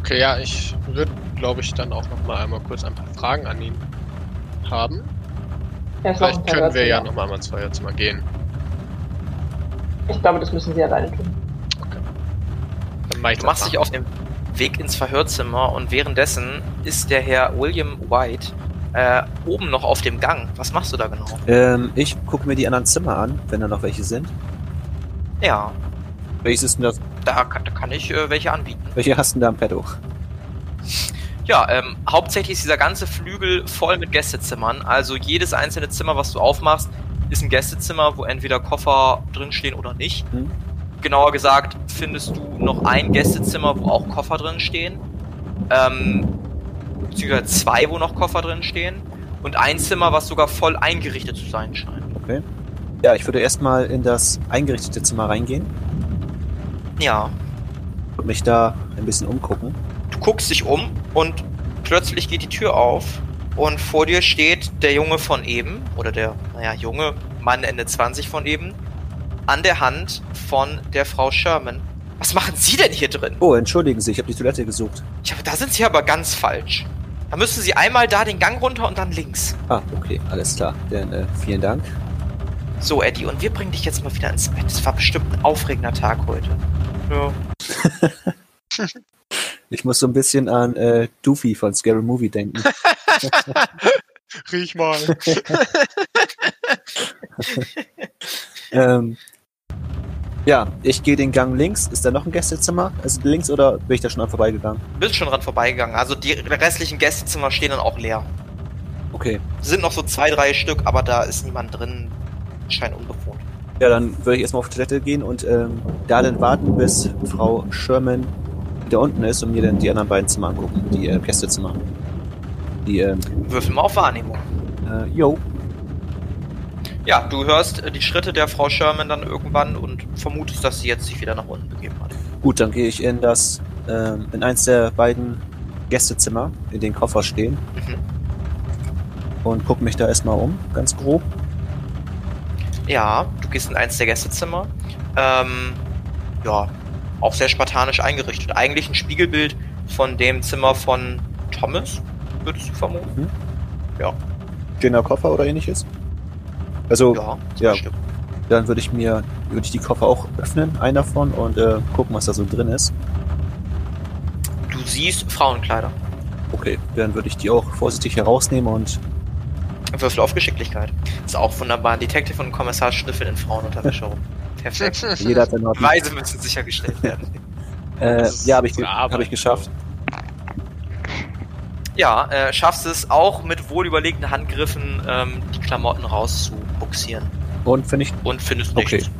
Okay, ja, ich würde, glaube ich, dann auch noch mal einmal kurz ein paar Fragen an ihn haben. Ja, Vielleicht können wir ja Terrorzimmer. noch mal ans Feuerzimmer gehen. Ich glaube, das müssen sie alleine tun. Dann mach ich Du machst dich auf den Weg ins Verhörzimmer und währenddessen ist der Herr William White äh, oben noch auf dem Gang. Was machst du da genau? Ähm, ich gucke mir die anderen Zimmer an, wenn da noch welche sind. Ja, Welches ist denn das? da kann, da kann ich äh, welche anbieten. Welche hast du denn da im Petto? Ja, ähm, hauptsächlich ist dieser ganze Flügel voll mit Gästezimmern. Also jedes einzelne Zimmer, was du aufmachst, ist ein Gästezimmer, wo entweder Koffer drinstehen oder nicht. Hm. Genauer gesagt findest du noch ein Gästezimmer, wo auch Koffer drin stehen. Ähm, beziehungsweise zwei, wo noch Koffer drin stehen. Und ein Zimmer, was sogar voll eingerichtet zu sein scheint. Ja, ich würde erstmal in das eingerichtete Zimmer reingehen Ja, und mich da ein bisschen umgucken. Guckst dich um und plötzlich geht die Tür auf und vor dir steht der Junge von eben, oder der, naja, junge Mann Ende 20 von eben, an der Hand von der Frau Sherman Was machen Sie denn hier drin? Oh, entschuldigen Sie, ich habe die Toilette gesucht. Ja, da sind Sie aber ganz falsch. Da müssen Sie einmal da den Gang runter und dann links. Ah, okay, alles klar. Dann äh, vielen Dank. So, Eddie, und wir bringen dich jetzt mal wieder ins Bett. Es war bestimmt ein aufregender Tag heute. Ja. Ich muss so ein bisschen an äh, Doofy von Scary Movie denken. Riech mal. ähm, ja, ich gehe den Gang links. Ist da noch ein Gästezimmer? Also links oder bin ich da schon an vorbeigegangen? Du bist schon dran vorbeigegangen. Also die restlichen Gästezimmer stehen dann auch leer. Okay. Sind noch so zwei, drei Stück, aber da ist niemand drin. Scheint unbewohnt. Ja, dann würde ich erstmal auf die Toilette gehen und ähm, da dann warten, bis Frau Sherman wieder unten ist und mir dann die anderen beiden Zimmer angucken. Die äh, Gästezimmer. Die, ähm, Würfel mal auf Wahrnehmung. äh, yo. Ja, du hörst äh, die Schritte der Frau Sherman dann irgendwann und vermutest, dass sie jetzt sich wieder nach unten begeben hat. Gut, dann gehe ich in das, ähm, in eins der beiden Gästezimmer, in den Koffer stehen Mhm. und gucke mich da erstmal um, ganz grob. Ja, du gehst in eins der Gästezimmer. Ähm, ja, auch sehr spartanisch eingerichtet. Eigentlich ein Spiegelbild von dem Zimmer von Thomas, würdest du vermuten? Schöner Koffer oder ähnliches. Also, Ja, ja. dann würde ich mir, würde ich die Koffer auch öffnen, einen davon, und äh, gucken, was da so drin ist. Du siehst Frauenkleider. Okay, dann würde ich die auch vorsichtig herausnehmen und Würfel auf Geschicklichkeit. Ist auch wunderbar. Detective und Kommissar schnüffeln in Frauenunterwäsche rum. Perfekt. jeder hat seine Ordnung. Beweise müssen sichergestellt werden. Äh, ja, habe ich, hab ich geschafft. Ja, äh, schaffst es auch mit wohlüberlegten Handgriffen, ähm, die Klamotten rauszubuxieren. Und finde ich, Und findest Okay. nichts.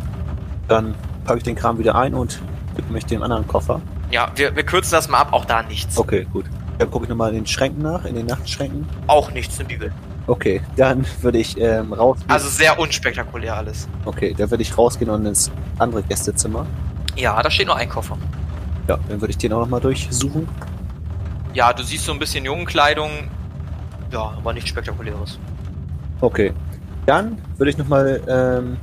dann packe ich den Kram wieder ein und gebe mich dem anderen Koffer. Ja, wir, wir kürzen das mal ab, auch da nichts. Okay, gut. Dann gucke ich nochmal in den Schränken nach, in den Nachtschränken. Auch nichts, eine Bibel. Okay, dann würde ich ähm, rausgehen. Also sehr unspektakulär alles. okay, dann würde ich rausgehen und ins andere Gästezimmer. Ja, da steht nur ein Koffer. Ja, dann würde ich den auch nochmal durchsuchen. Ja, du siehst so ein bisschen Jungenkleidung. Ja, aber nichts Spektakuläres. Okay. Dann würde ich nochmal ähm,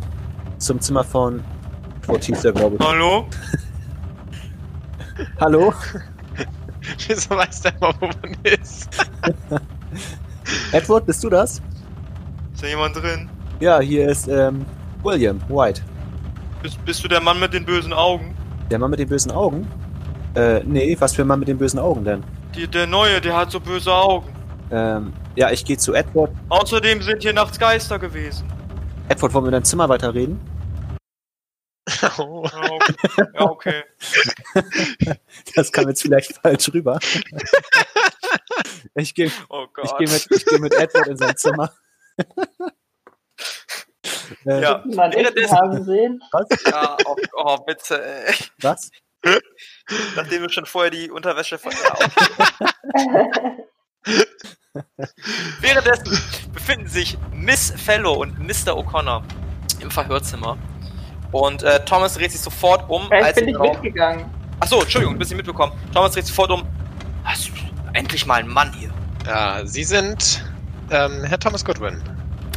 zum Zimmer von Bautista, glaube ich. Hallo? Hallo? Wieso weiß der mal, wo man ist? Edward, bist du das? Ist da jemand drin? Ja, hier ist ähm, William White. Bist, bist du der Mann mit den bösen Augen? Der Mann mit den bösen Augen? Äh, nee, was für ein Mann mit den bösen Augen denn? Die, der Neue, der hat so böse Augen. Ähm, ja, ich gehe zu Edward. Außerdem sind hier nachts Geister gewesen. Edward, wollen wir in deinem Zimmer weiterreden? Oh. Ja, okay. Ja, okay. Das kam jetzt vielleicht falsch rüber. Ich gehe Oh ich geh mit, ich geh mit Edward in sein Zimmer. äh, Ja. Währenddessen- haben sehen. Was? Ja, oh, oh bitte. Ey. Was? Nachdem du schon vorher die Unterwäsche von ja, okay. Währenddessen befinden sich Miss Fellow und Mr. O'Connor im Verhörzimmer. Und äh, Thomas dreht sich sofort um, Vielleicht als bin ich mitgegangen. Achso, Entschuldigung, ein bisschen mitbekommen. Thomas dreht sofort um. Was? Endlich mal ein Mann hier. Ja, Sie sind ähm, Herr Thomas Goodwin.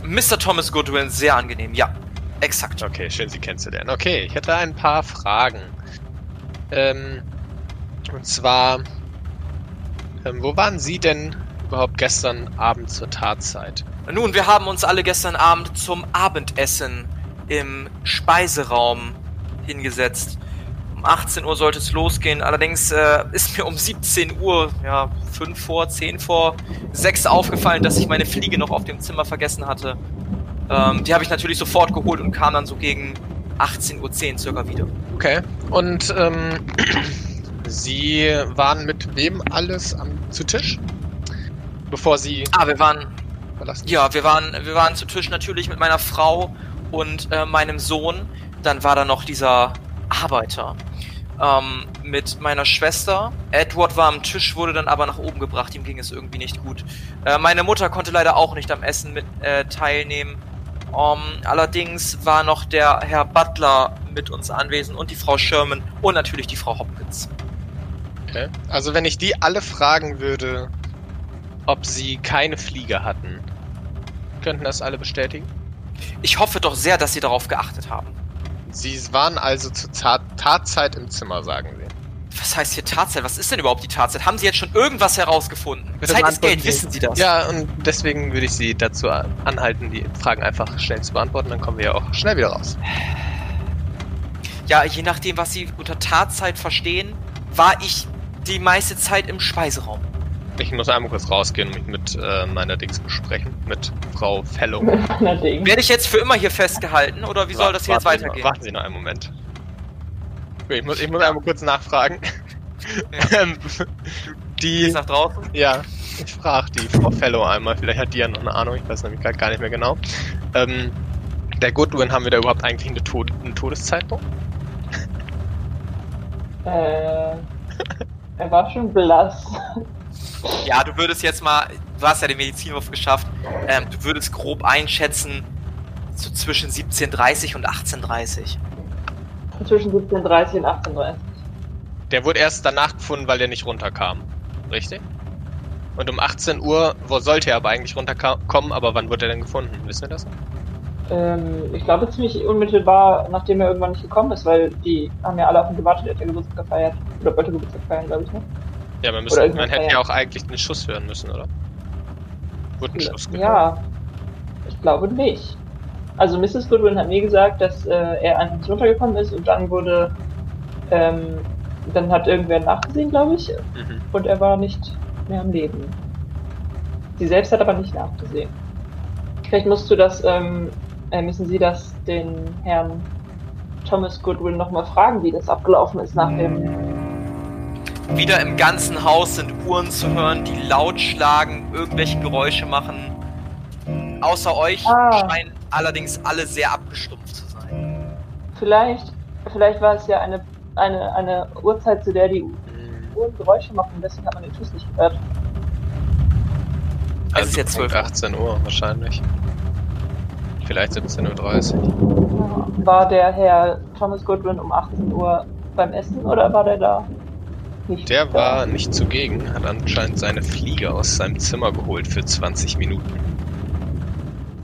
Mr. Thomas Goodwin, sehr angenehm, ja. Exakt. Okay, schön, Sie kennenzulernen. Okay, ich hätte ein paar Fragen. Ähm, und zwar, ähm, wo waren Sie denn überhaupt gestern Abend zur Tatzeit? Nun, wir haben uns alle gestern Abend zum Abendessen im Speiseraum hingesetzt. Um 18 Uhr sollte es losgehen. Allerdings äh, ist mir um 17 Uhr, ja, 5 vor, 10 vor, 6 aufgefallen, dass ich meine Fliege noch auf dem Zimmer vergessen hatte. Ähm, die habe ich natürlich sofort geholt und kam dann so gegen 18.10 Uhr circa wieder. Okay. Und ähm, Sie waren mit wem alles am, zu Tisch? Bevor Sie Ah, wir waren verlassen? Ja, wir waren, wir waren zu Tisch natürlich mit meiner Frau und äh, meinem Sohn. Dann war da noch dieser Arbeiter ähm, mit meiner Schwester. Edward war am Tisch, wurde dann aber nach oben gebracht. Ihm ging es irgendwie nicht gut. Äh, meine Mutter konnte leider auch nicht am Essen mit äh, teilnehmen. Ähm, allerdings war noch der Herr Butler mit uns anwesend und die Frau Sherman und natürlich die Frau Hopkins. Okay. Also wenn ich die alle fragen würde, ob sie keine Fliege hatten, könnten das alle bestätigen? Ich hoffe doch sehr, dass Sie darauf geachtet haben. Sie waren also zur Tat Tatzeit im Zimmer, sagen Sie. Was heißt hier Tatzeit? Was ist denn überhaupt die Tatzeit? Haben Sie jetzt schon irgendwas herausgefunden? Bitte Zeit ist Geld, wissen Sie das? Ja, und deswegen würde ich Sie dazu anhalten, die Fragen einfach schnell zu beantworten. Dann kommen wir ja auch schnell wieder raus. Ja, je nachdem, was Sie unter Tatzeit verstehen, war ich die meiste Zeit im Speiseraum. Ich muss einmal kurz rausgehen und mich mit äh, meiner Dings besprechen. Mit Frau Fellow. Werde ich jetzt für immer hier festgehalten oder wie soll das hier jetzt weitergehen? Warten Sie noch einen Moment. Okay, Ich muss, ich muss einmal kurz nachfragen. Ähm, die. Gehst nach draußen? Ja, ich frage die Frau Fellow einmal. Vielleicht hat die ja noch eine Ahnung. Ich weiß nämlich gerade gar nicht mehr genau. Ähm, der Goodwin, haben wir da überhaupt eigentlich eine Tod einen Todeszeitpunkt? Äh, er war schon blass. Ja, du würdest jetzt mal, du hast ja den Medizinwurf geschafft, ähm, du würdest grob einschätzen, so zwischen 17.30 und 18.30. Zwischen 17.30 und 18.30 Der wurde erst danach gefunden, weil der nicht runterkam. Richtig? Und um 18 Uhr, wo sollte er aber eigentlich runterkommen, aber wann wurde er denn gefunden? Wissen wir das? Ähm, ich glaube ziemlich unmittelbar, nachdem er irgendwann nicht gekommen ist, weil die haben ja alle auf ihn gewartet, er hat ja Geburtstag gefeiert. Oder wollte Geburtstag feiern, glaube ich, ne? Ja, man, müsste, man hätte ja auch eigentlich den Schuss hören müssen, oder? Wurde ein Schuss gehört? Ja, ich glaube nicht. Also Mrs. Goodwin hat mir gesagt, dass äh, er einfach runtergekommen ist und dann wurde, ähm, dann hat irgendwer nachgesehen, glaube ich, Mhm. und er war nicht mehr am Leben. Sie selbst hat aber nicht nachgesehen. Vielleicht musst du das, ähm, äh, müssen Sie das den Herrn Thomas Goodwin nochmal fragen, wie das abgelaufen ist nach dem. Wieder im ganzen Haus sind Uhren zu hören, die laut schlagen, irgendwelche Geräusche machen. Außer euch Ah. scheinen allerdings alle sehr abgestumpft zu sein. Vielleicht, vielleicht war es ja eine, eine, eine Uhrzeit, zu der die Mhm. Uhren Geräusche machen, deswegen hat man den Schuss nicht gehört. Es ist jetzt Punkt 12 Uhr. 18 Uhr wahrscheinlich. Vielleicht 17.30 Uhr. War der Herr Thomas Goodwin um 18 Uhr beim Essen oder war der da? Der war nicht zugegen, hat anscheinend seine Fliege aus seinem Zimmer geholt für 20 Minuten.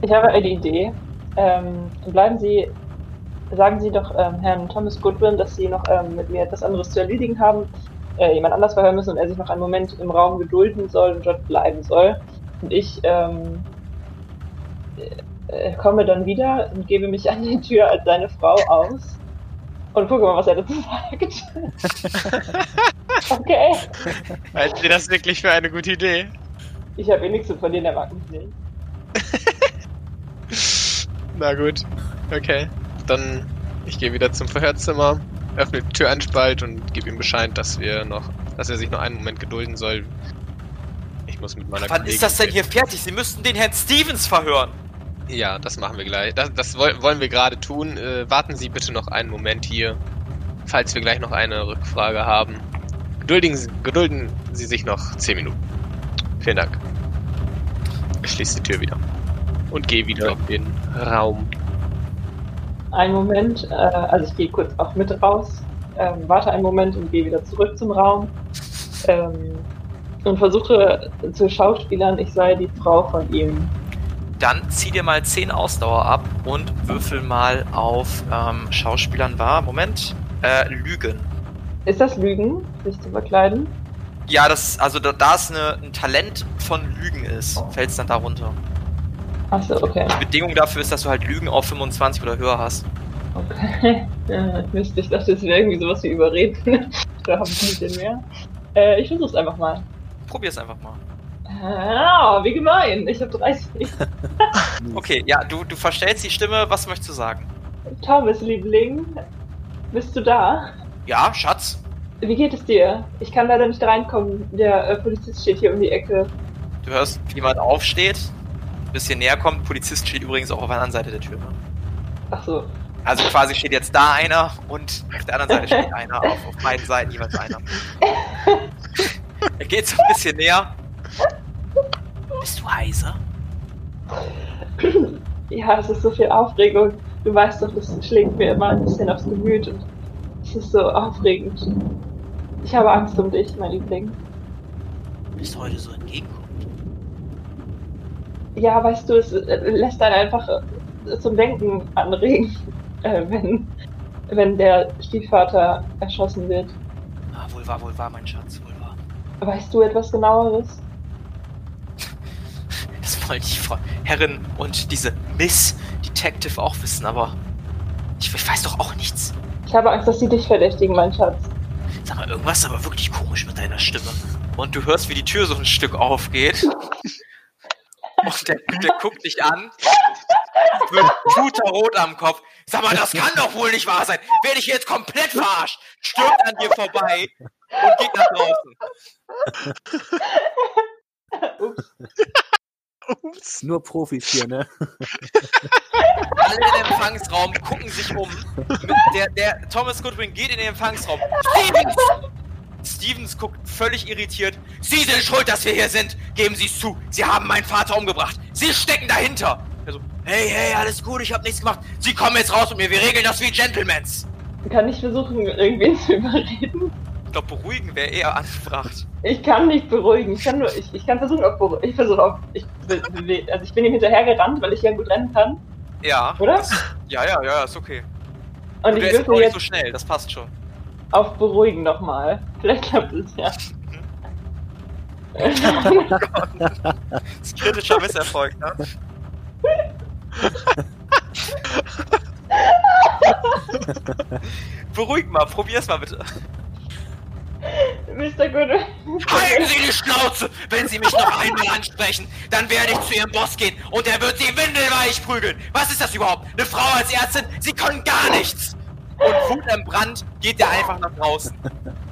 Ich habe eine Idee. Ähm, bleiben Sie, sagen Sie doch ähm, Herrn Thomas Goodwin, dass Sie noch ähm, mit mir etwas anderes zu erledigen haben, äh, jemand anders verhören müssen und er sich noch einen Moment im Raum gedulden soll und dort bleiben soll. Und ich ähm, äh, komme dann wieder und gebe mich an die Tür als seine Frau aus und gucke mal, was er dazu sagt. okay. Halten Sie das wirklich für eine gute Idee? Ich habe eh nichts zu verlieren, der mag mich nicht. Na gut, okay. Dann ich gehe wieder zum Verhörzimmer, öffne die Tür einen Spalt und gebe ihm Bescheid, dass wir noch, dass er sich noch einen Moment gedulden soll. Ich muss mit meiner Wann Kollegin ist das denn hier fertig? Sie müssten den Herrn Stevens verhören. Ja, das machen wir gleich. Das, das woll- wollen wir gerade tun. Äh, warten Sie bitte noch einen Moment hier, falls wir gleich noch eine Rückfrage haben. Geduldigen Sie, gedulden Sie sich noch 10 Minuten. Vielen Dank. Ich schließe die Tür wieder. Und gehe wieder in den Raum. Einen Moment, äh, also ich gehe kurz auch mit raus, ähm, warte einen Moment und gehe wieder zurück zum Raum ähm, und versuche zu schauspielern, ich sei die Frau von ihm. Dann zieh dir mal 10 Ausdauer ab und würfel mal auf ähm, Schauspielern war. Moment. Äh, Lügen. Ist das Lügen, sich zu verkleiden? Ja, das, also da, da es eine, ein Talent von Lügen ist, fällt es dann darunter. Achso, okay. Die Bedingung dafür ist, dass du halt Lügen auf 25 oder höher hast. okay. ja, Mist, ich dachte, es wäre irgendwie sowas wie überreden. da habe ich nicht mehr. Äh, ich versuch's einfach mal. Probier's einfach mal. Ah, wie gemein. Ich habe 30. Okay, ja, du, du verstellst die Stimme. Was möchtest du sagen? Thomas, Liebling, bist du da? Ja, Schatz. Wie geht es dir? Ich kann leider nicht reinkommen. Der äh, Polizist steht hier um die Ecke. Du hörst, wie jemand aufsteht, ein bisschen näher kommt. Polizist steht übrigens auch auf der anderen Seite der Tür. Ne? Ach so. Also quasi steht jetzt da einer und auf der anderen Seite steht einer. Auf, auf beiden Seiten jeweils einer. Er geht so ein bisschen näher. Bist du heiser? Ja, es ist so viel Aufregung. Du weißt doch, das schlägt mir immer ein bisschen aufs Gemüt und es ist so aufregend. Ich habe Angst um dich, mein Liebling. Bist heute so entgegenkommend. Ja, weißt du, es äh, lässt einen einfach äh, zum Denken anregen, äh, wenn, wenn der Stiefvater erschossen wird. Ah, wohl wahr, wohl wahr, mein Schatz, wohl wahr. Weißt du etwas genaueres? Das wollen die Frau Herrin und diese Miss Detective auch wissen, aber ich, ich weiß doch auch nichts. Ich habe Angst, dass sie dich verdächtigen, mein Schatz. Sag mal, irgendwas ist aber wirklich komisch mit deiner Stimme. Und du hörst, wie die Tür so ein Stück aufgeht. Und der, der guckt dich an, wird puterrot am Kopf. Sag mal, das kann doch wohl nicht wahr sein. Werde ich jetzt komplett verarscht? Stürmt an dir vorbei und geht nach draußen. Ups. Ups. Nur Profis hier, ne? Alle in den Empfangsraum gucken sich um. Der, der Thomas Goodwin geht in den Empfangsraum. Stevens! Stevens guckt völlig irritiert. Sie sind schuld, dass wir hier sind. Geben Sie es zu. Sie haben meinen Vater umgebracht. Sie stecken dahinter. Er so, hey, hey, alles gut, ich habe nichts gemacht. Sie kommen jetzt raus mit mir. Wir regeln das wie Gentlemans. Kann ich versuchen, irgendwen zu überreden? Ich glaube, beruhigen wäre eher angebracht. Ich kann nicht beruhigen. Ich kann nur, ich, ich kann versuchen auf beruhigen. Ich versuche auf, ich, also ich bin ihm hinterhergerannt, weil ich ja gut rennen kann. Ja. Oder? Das, ja, ja, ja, ist okay. Und Und ich würfel nicht jetzt so schnell, das passt schon. auf beruhigen nochmal. Vielleicht klappt es ja. Das ist kritischer Misserfolg, ne? Beruhig mal, probier's mal bitte. Mr. Goodwin. Halten Sie die Schnauze! Wenn Sie mich noch einmal ansprechen, dann werde ich zu Ihrem Boss gehen und er wird Sie windelweich prügeln. Was ist das überhaupt? Eine Frau als Ärztin? Sie können gar nichts! Und Wut im Brand geht er einfach nach draußen.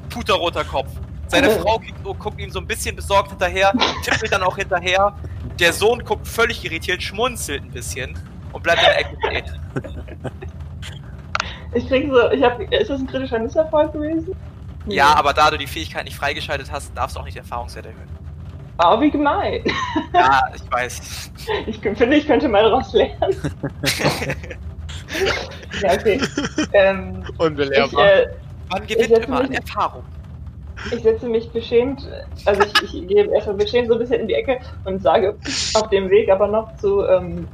Puterroter Kopf. Seine Frau guckt, guckt ihm so ein bisschen besorgt hinterher, tippt mir dann auch hinterher. Der Sohn guckt völlig irritiert, schmunzelt ein bisschen und bleibt in der Ecke stehen. Ich krieg so, ich hab, ist das ein kritischer Misserfolg gewesen? Ja, aber da du die Fähigkeit nicht freigeschaltet hast, darfst du auch nicht den Erfahrungswert erhöhen. Oh, wie gemein. Ja, ich weiß. Ich finde, ich könnte mal daraus lernen. Ja, okay. Ähm, ich, Unbelehrbar. äh, Man Ich gewinnt setze immer an mich- Erfahrung. ich setze mich beschämt, also ich, ich gehe erstmal beschämt so ein bisschen in die Ecke und sage auf dem Weg aber noch zu ähm,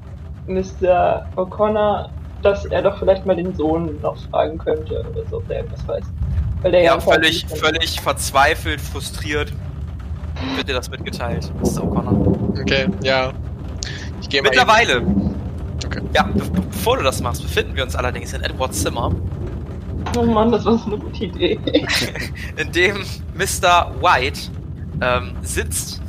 Mr. O'Connor, dass er doch vielleicht mal den Sohn noch fragen könnte oder so, ob der irgendwas weiß. Weil der Ja, anscheinend völlig, völlig verzweifelt, frustriert. Wird dir das mitgeteilt, Mr. O'Connor. Okay, ja. Ich gehe Mittlerweile, Okay. ja, be bevor du das machst, befinden wir uns allerdings in Edwards Zimmer, Oh Mann, das war so eine gute Idee. in dem Mr. White ähm, sitzt.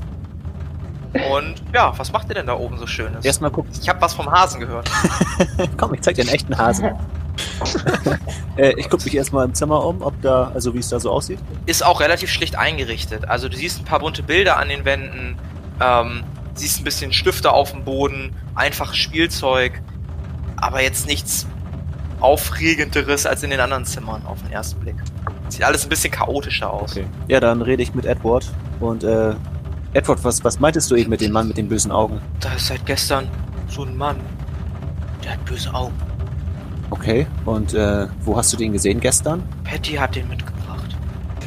Und ja, was macht ihr denn da oben so Schönes? Erstmal gucken. Ich habe was vom Hasen gehört. Komm, ich zeig dir einen echten Hasen. äh, ich gucke mich erstmal im Zimmer um, ob da, also wie es da so aussieht. Ist auch relativ schlicht eingerichtet. Also du siehst ein paar bunte Bilder an den Wänden, ähm, siehst ein bisschen Stifte auf dem Boden, einfaches Spielzeug, aber jetzt nichts Aufregenderes als in den anderen Zimmern auf den ersten Blick. Sieht alles ein bisschen chaotischer aus. Ja, dann rede ich mit Edward. Und äh, Edward, was, was meintest du eben mit dem Mann mit den bösen Augen? Da ist seit gestern so ein Mann, der hat böse Augen. Okay. Und äh, wo hast du den gesehen gestern? Patty hat den mitgebracht.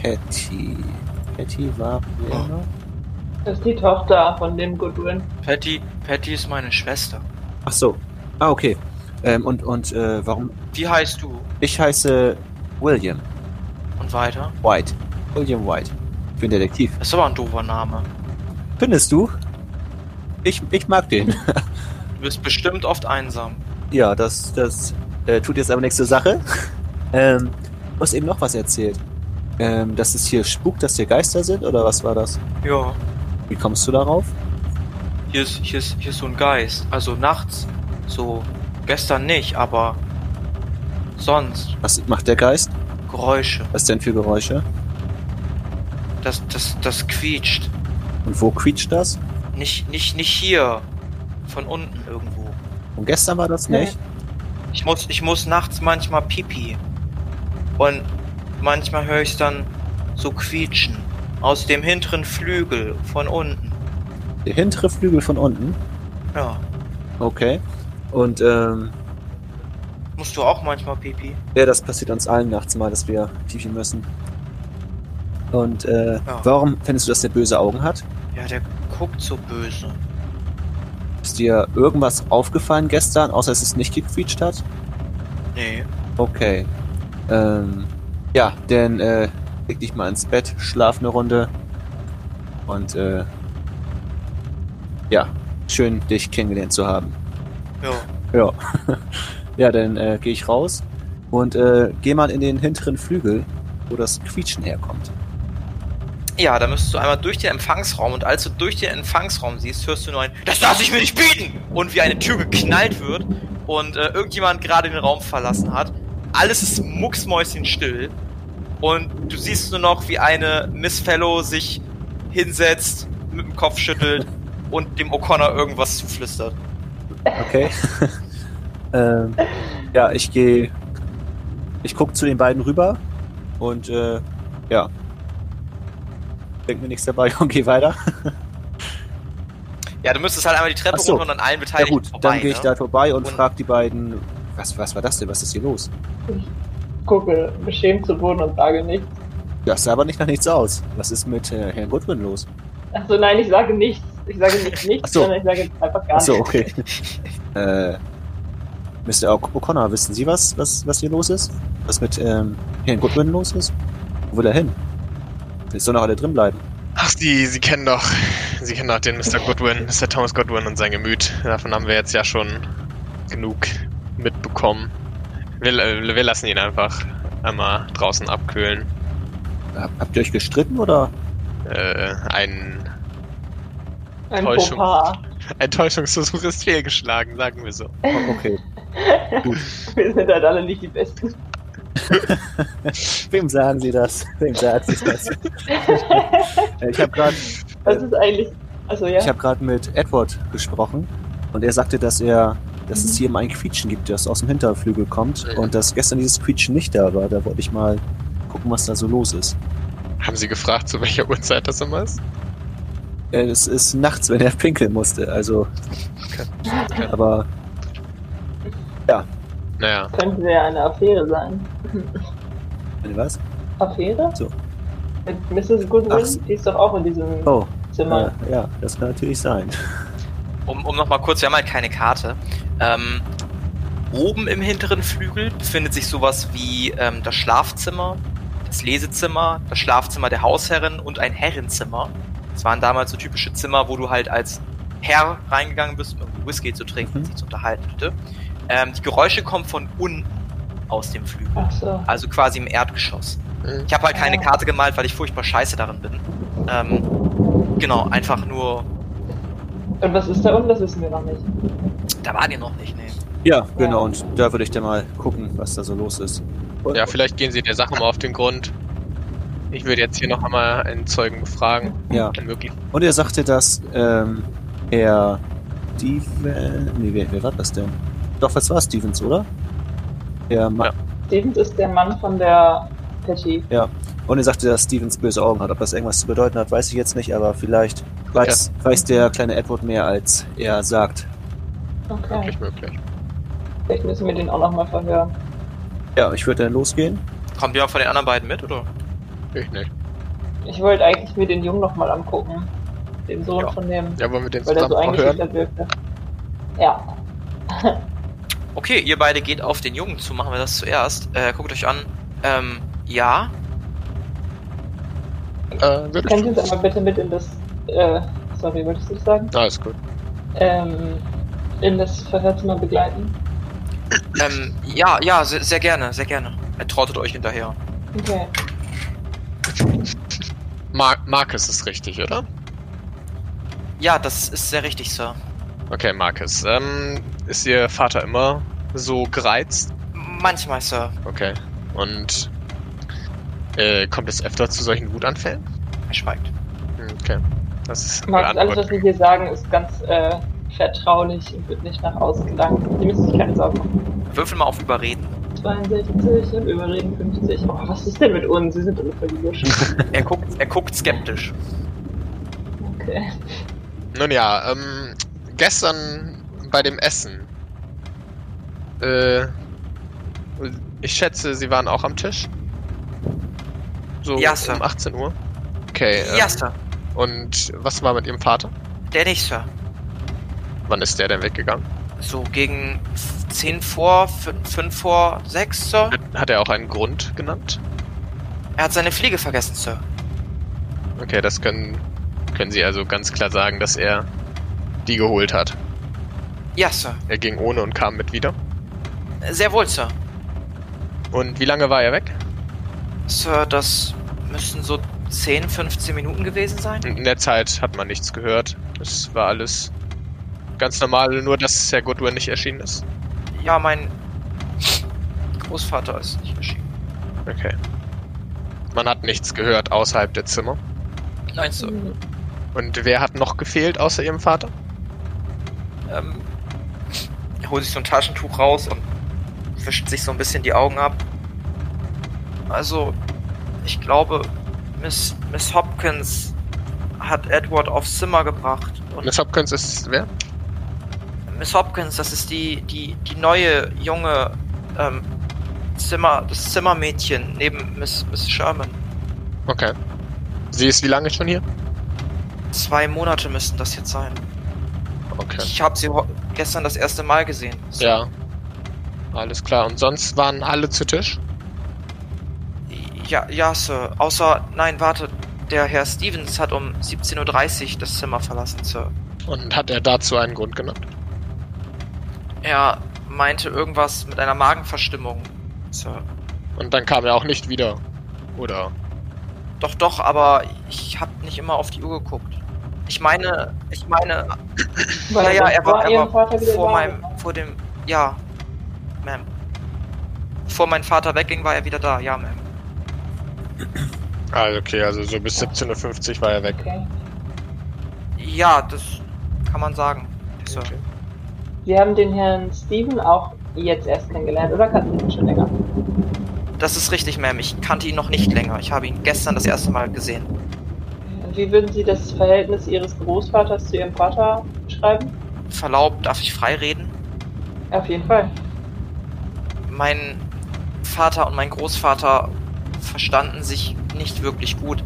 Patty. Patty war wer Oh. noch? Das ist die Tochter von dem Goodwin. Patty, Patty ist meine Schwester. Ach so. Ah, okay. Ähm, und und äh, warum? Wie heißt du? Ich heiße William Und weiter? White. William White. Ich bin Detektiv. Das ist aber ein doofer Name. Findest du? Ich, ich mag den. Du bist bestimmt oft einsam. ja, das, das äh, tut jetzt aber nichts zur Sache. Ähm, du hast eben noch was erzählt. Ähm, dass es hier spukt, dass hier Geister sind, oder was war das? Ja, Wie kommst du darauf? hier ist, hier ist, hier ist so ein Geist. Also nachts. So, gestern nicht, aber sonst. Was macht der Geist? Geräusche. Was denn für Geräusche? Das, das, das quietscht. Und wo quietscht das? Nicht, nicht, nicht hier. Von unten irgendwo. Und gestern war das nicht? Ich muss, ich muss nachts manchmal pipi. Und manchmal höre ich dann so quietschen. Aus dem hinteren Flügel von unten. Der hintere Flügel von unten. Ja. Okay. Und ähm, Musst du auch manchmal pipi? ja, das passiert uns allen nachts mal, dass wir pipi müssen. Und äh, Ja. warum findest du, dass der böse Augen hat? Ja, der guckt so böse. Ist dir irgendwas aufgefallen gestern, außer dass es nicht gequietscht hat? Nee. Okay. Ähm, ja, dann äh, leg dich mal ins Bett, schlaf eine Runde. Und äh, ja, schön dich kennengelernt zu haben. Ja. Ja. ja, dann äh, gehe ich raus und äh, gehe mal in den hinteren Flügel, wo das Quietschen herkommt. Ja, da müsstest du einmal durch den Empfangsraum und als du durch den Empfangsraum siehst, hörst du nur ein Das lasse ich mir nicht bieten! Und wie eine Tür geknallt wird und äh, irgendjemand gerade den Raum verlassen hat. Alles ist mucksmäuschenstill und du siehst nur noch, wie eine Miss Fellow sich hinsetzt, mit dem Kopf schüttelt und dem O'Connor irgendwas zuflüstert. Okay. ähm, ja, ich gehe. Ich gucke zu den beiden rüber und äh, ja. Denk mir nichts dabei und gehe weiter. Ja, du müsstest halt einmal die Treppe so. runter und an allen Ja Beteiligten gut, vorbei. dann gehe ich ne? da vorbei und Und- frage die beiden. Was, was war das denn? Was ist hier los? Ich gucke beschämt zu Boden und sage nichts. Das sah aber nicht nach nichts aus. Was ist mit äh, Herrn Goodwin los? Achso, nein, ich sage nichts. Ich sage nicht nichts, so. sondern ich sage einfach gar Achso, nichts. okay. äh, Mr. O'Connor, wissen Sie was, was, was hier los ist? Was mit ähm, Herrn Goodwin los ist? Wo will er hin? Jetzt sollen doch alle drin bleiben. Ach, Sie, Sie kennen doch, Sie kennen doch den Mr. Goodwin, Mr. Thomas Goodwin und sein Gemüt. Davon haben wir jetzt ja schon genug mitbekommen. Wir, äh, wir lassen ihn einfach einmal draußen abkühlen. Hab, habt ihr euch gestritten oder? Äh, ein, Ein Täuschung. Ein Täuschungsversuch ist fehlgeschlagen, sagen wir so. Oh, okay. Wir sind halt alle nicht die Besten. Wem sagen Sie das? Wem sagen Sie das? Ich habe gerade Was ist eigentlich. Also ja. ich habe gerade mit Edward gesprochen und er sagte, dass er, dass es Mhm. hier immer ein Quietschen gibt, das aus dem Hinterflügel kommt Mhm. und dass gestern dieses Quietschen nicht da war. Da wollte ich mal gucken, was da so los ist. Haben Sie gefragt, zu welcher Uhrzeit das immer ist? Äh, Es ist nachts, wenn er pinkeln musste. Also, aber Naja, Könnte ja eine Affäre sein. äh, was? Affäre? So. Mit Mrs. Goodwin? Ach. Die ist doch auch in diesem Oh, Zimmer. äh, ja, das kann natürlich sein. Um, um nochmal kurz, wir haben halt keine Karte. Ähm, oben im hinteren Flügel befindet sich sowas wie ähm, das Schlafzimmer, das Lesezimmer, das Schlafzimmer der Hausherrin und ein Herrenzimmer. Das waren damals so typische Zimmer, wo du halt als Herr reingegangen bist, um irgendwie Whisky zu trinken, Mhm. sich zu unterhalten. Bitte. Ähm, die Geräusche kommen von unten aus dem Flügel. Ach so. Also quasi im Erdgeschoss. Mhm. Ich habe halt keine Ah. Karte gemalt, weil ich furchtbar scheiße darin bin. Ähm, genau, einfach nur. Und was ist da unten? Das wissen wir noch nicht. Da war die noch nicht, ne. Ja, genau, und da würde ich dann mal gucken, was da so los ist. Und, ja, vielleicht gehen Sie der Sache mal auf den Grund. Ich würde jetzt hier noch einmal einen Zeugen befragen, ja. wenn möglich. Und er sagte, dass ähm, Herr Steven. Nee, wer, wer war das denn? Doch, was war Stevens, oder? Der Ma Ja. Stevens ist der Mann von der Patty. Und er sagte, dass Stevens böse Augen hat. Ob das irgendwas zu bedeuten hat, weiß ich jetzt nicht, aber vielleicht weiß, weiß der kleine Edward mehr, als er sagt. Okay. Möglich, möglich. Vielleicht müssen wir den auch nochmal verhören. Ja, ich würde dann losgehen. Kommt jemand von den anderen beiden mit, oder? Ich nicht. Ich wollte eigentlich mir den Jungen nochmal angucken. Den Sohn Ja. von dem, Ja, wollen wir den weil der so eingeschüchtert wirkte. Ja. Okay, ihr beide geht auf den Jungen zu, machen wir das zuerst. Äh, guckt euch an. Ähm, ja. Äh, würde Können Sie ich. uns einmal bitte mit in das, äh, sorry, wolltest du das sagen? Alles gut. Ähm, in das Verhörzimmer begleiten? Ähm, ja, ja, sehr, sehr gerne, sehr gerne. Er trottet euch hinterher. Okay. Mar Marcus ist richtig, oder? Ja, das ist sehr richtig, Sir. Okay, Marcus. Ähm, ist Ihr Vater immer so gereizt? Manchmal, Sir. Okay. Und äh, kommt es öfter zu solchen Wutanfällen? Er schweigt. Hm, Okay. Das ist eine Markus, alles, was wir hier sagen, ist ganz äh, vertraulich und wird nicht nach außen gelangt. Sie müssen sich keine Sorgen machen. Würfel mal auf Überreden. 62 und Überreden 50. Oh, was ist denn mit uns? Sie sind alle voll. Er guckt, er guckt skeptisch. Okay. Nun ja, ähm, gestern bei dem Essen. Äh, ich schätze, Sie waren auch am Tisch? So Ja, Sir. um 18 Uhr? Okay. Ähm, Ja, Sir. Und was war mit Ihrem Vater? Der nicht, Sir. Wann ist der denn weggegangen? So gegen 10 vor, 5 vor 6, Sir. Hat, hat er auch einen Grund genannt? Er hat seine Fliege vergessen, Sir. Okay, das können, können Sie also ganz klar sagen, dass er die geholt hat. Ja, Sir. Er ging ohne und kam mit wieder. Sehr wohl, Sir. Und wie lange war er weg? Sir, das müssten so 10, 15 Minuten gewesen sein. In der Zeit hat man nichts gehört. Es war alles ganz normal, nur dass Herr Goodwin nicht erschienen ist. Ja, mein Großvater ist nicht erschienen. Okay. Man hat nichts gehört außerhalb der Zimmer. Nein, Sir. Und wer hat noch gefehlt außer Ihrem Vater? Ähm, holt sich so ein Taschentuch raus und wischt sich so ein bisschen die Augen ab. Also, ich glaube, Miss, Miss Hopkins hat Edward aufs Zimmer gebracht. Miss Hopkins ist wer? Miss Hopkins, das ist die, die, die neue, junge ähm, Zimmer, das Zimmermädchen neben Miss, Miss Sherman. Okay. Sie ist wie lange schon hier? Zwei Monate müssten das jetzt sein. Okay. Ich habe sie gestern das erste Mal gesehen. So, Ja. Alles klar. Und sonst waren alle zu Tisch? Ja, ja, Sir. Außer, nein, warte. Der Herr Stevens hat um 17.30 Uhr das Zimmer verlassen, Sir. Und hat er dazu einen Grund genannt? Er meinte irgendwas mit einer Magenverstimmung, Sir. Und dann kam er auch nicht wieder. Oder? Doch, doch, aber ich habe nicht immer auf die Uhr geguckt. Ich meine, ich meine, Weil ja, ja, das er war, er war vor meinem, vor dem, ja, Ma'am. Bevor mein Vater wegging, war er wieder da, ja, Ma'am. Ah, okay, also so bis 17.50 Uhr war er weg. Okay. Ja, das kann man sagen, Sir. Okay. Sie haben den Herrn Steven auch jetzt erst kennengelernt, oder kannten Sie ihn schon länger? Das ist richtig, Ma'am. Ich kannte ihn noch nicht länger. Ich habe ihn gestern das erste Mal gesehen. Und Wie würden Sie das Verhältnis Ihres Großvaters zu Ihrem Vater beschreiben? Verlaubt, darf ich frei reden? Auf jeden Fall. Mein Vater und mein Großvater verstanden sich nicht wirklich gut.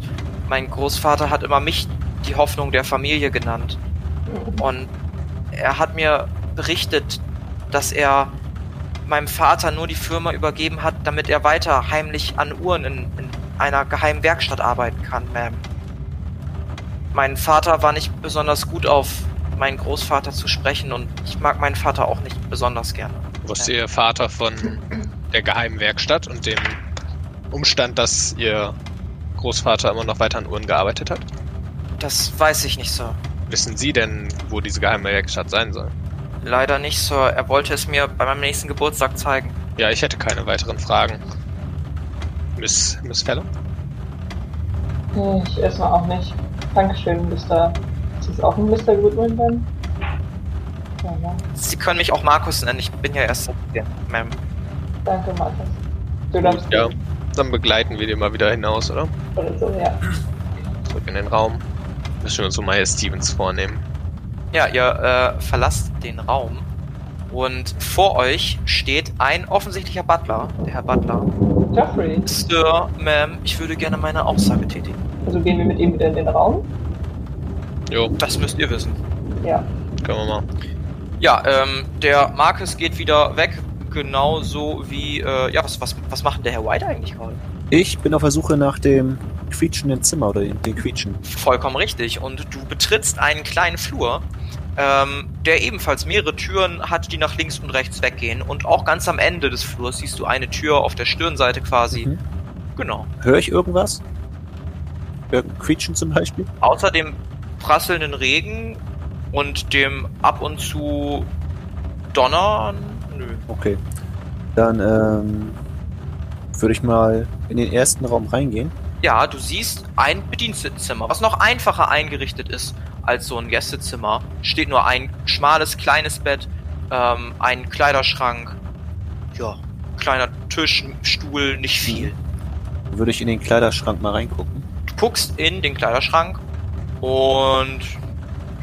Mein Großvater hat immer mich die Hoffnung der Familie genannt. Und er hat mir berichtet, dass er meinem Vater nur die Firma übergeben hat, damit er weiter heimlich an Uhren in, in einer geheimen Werkstatt arbeiten kann, Ma'am. Mein Vater war nicht besonders gut auf meinen Großvater zu sprechen und ich mag meinen Vater auch nicht besonders gerne. Wusste Ihr Vater von der geheimen Werkstatt und dem Umstand, dass Ihr Großvater immer noch weiter an Uhren gearbeitet hat? Das weiß ich nicht, Sir. Wissen Sie denn, wo diese geheime Werkstatt sein soll? Leider nicht, Sir. Er wollte es mir bei meinem nächsten Geburtstag zeigen. Ja, ich hätte keine weiteren Fragen. Miss, Miss Feller? Nee, ich erstmal auch nicht. Dankeschön, Mr. Ist das auch ein Mr. Goodwin dann? Ja, ne? Sie können mich auch Markus nennen. Ich bin ja erst hier, Ma'am. Danke, Markus. Du darfst ja. Dann begleiten wir den mal wieder hinaus, oder? oder so, ja. Zurück in den Raum. Müssen wir uns um Maya Stevens vornehmen. Ja, ihr äh, verlasst den Raum und vor euch steht ein offensichtlicher Butler, der Herr Butler. Jeffrey, Sir, Ma'am, ich würde gerne meine Aussage tätigen. Also gehen wir mit ihm wieder in den Raum? Jo, Das müsst ihr wissen. Ja. können wir mal. Ja, ähm, der Marcus geht wieder weg, genauso wie, äh, ja, was, was, was macht denn der Herr White eigentlich gerade? Ich bin auf der Suche nach dem quietschenden Zimmer oder den, den Quietschen. Vollkommen richtig. Und du betrittst einen kleinen Flur, ähm, der ebenfalls mehrere Türen hat, die nach links und rechts weggehen. Und auch ganz am Ende des Flurs siehst du eine Tür auf der Stirnseite quasi. Mhm. Genau. Höre ich irgendwas? Irgendein Quietschen zum Beispiel? Außer dem prasselnden Regen und dem ab und zu Donnern. Nö. Okay. Dann ähm, würde ich mal in den ersten Raum reingehen. Ja, du siehst ein Bedienstetenzimmer, was noch einfacher eingerichtet ist als so ein Gästezimmer. Steht nur ein schmales, kleines Bett, ähm, ein Kleiderschrank, ja, kleiner Tisch, Stuhl, nicht viel. Dann würde ich in den Kleiderschrank mal reingucken. Guckst in den Kleiderschrank und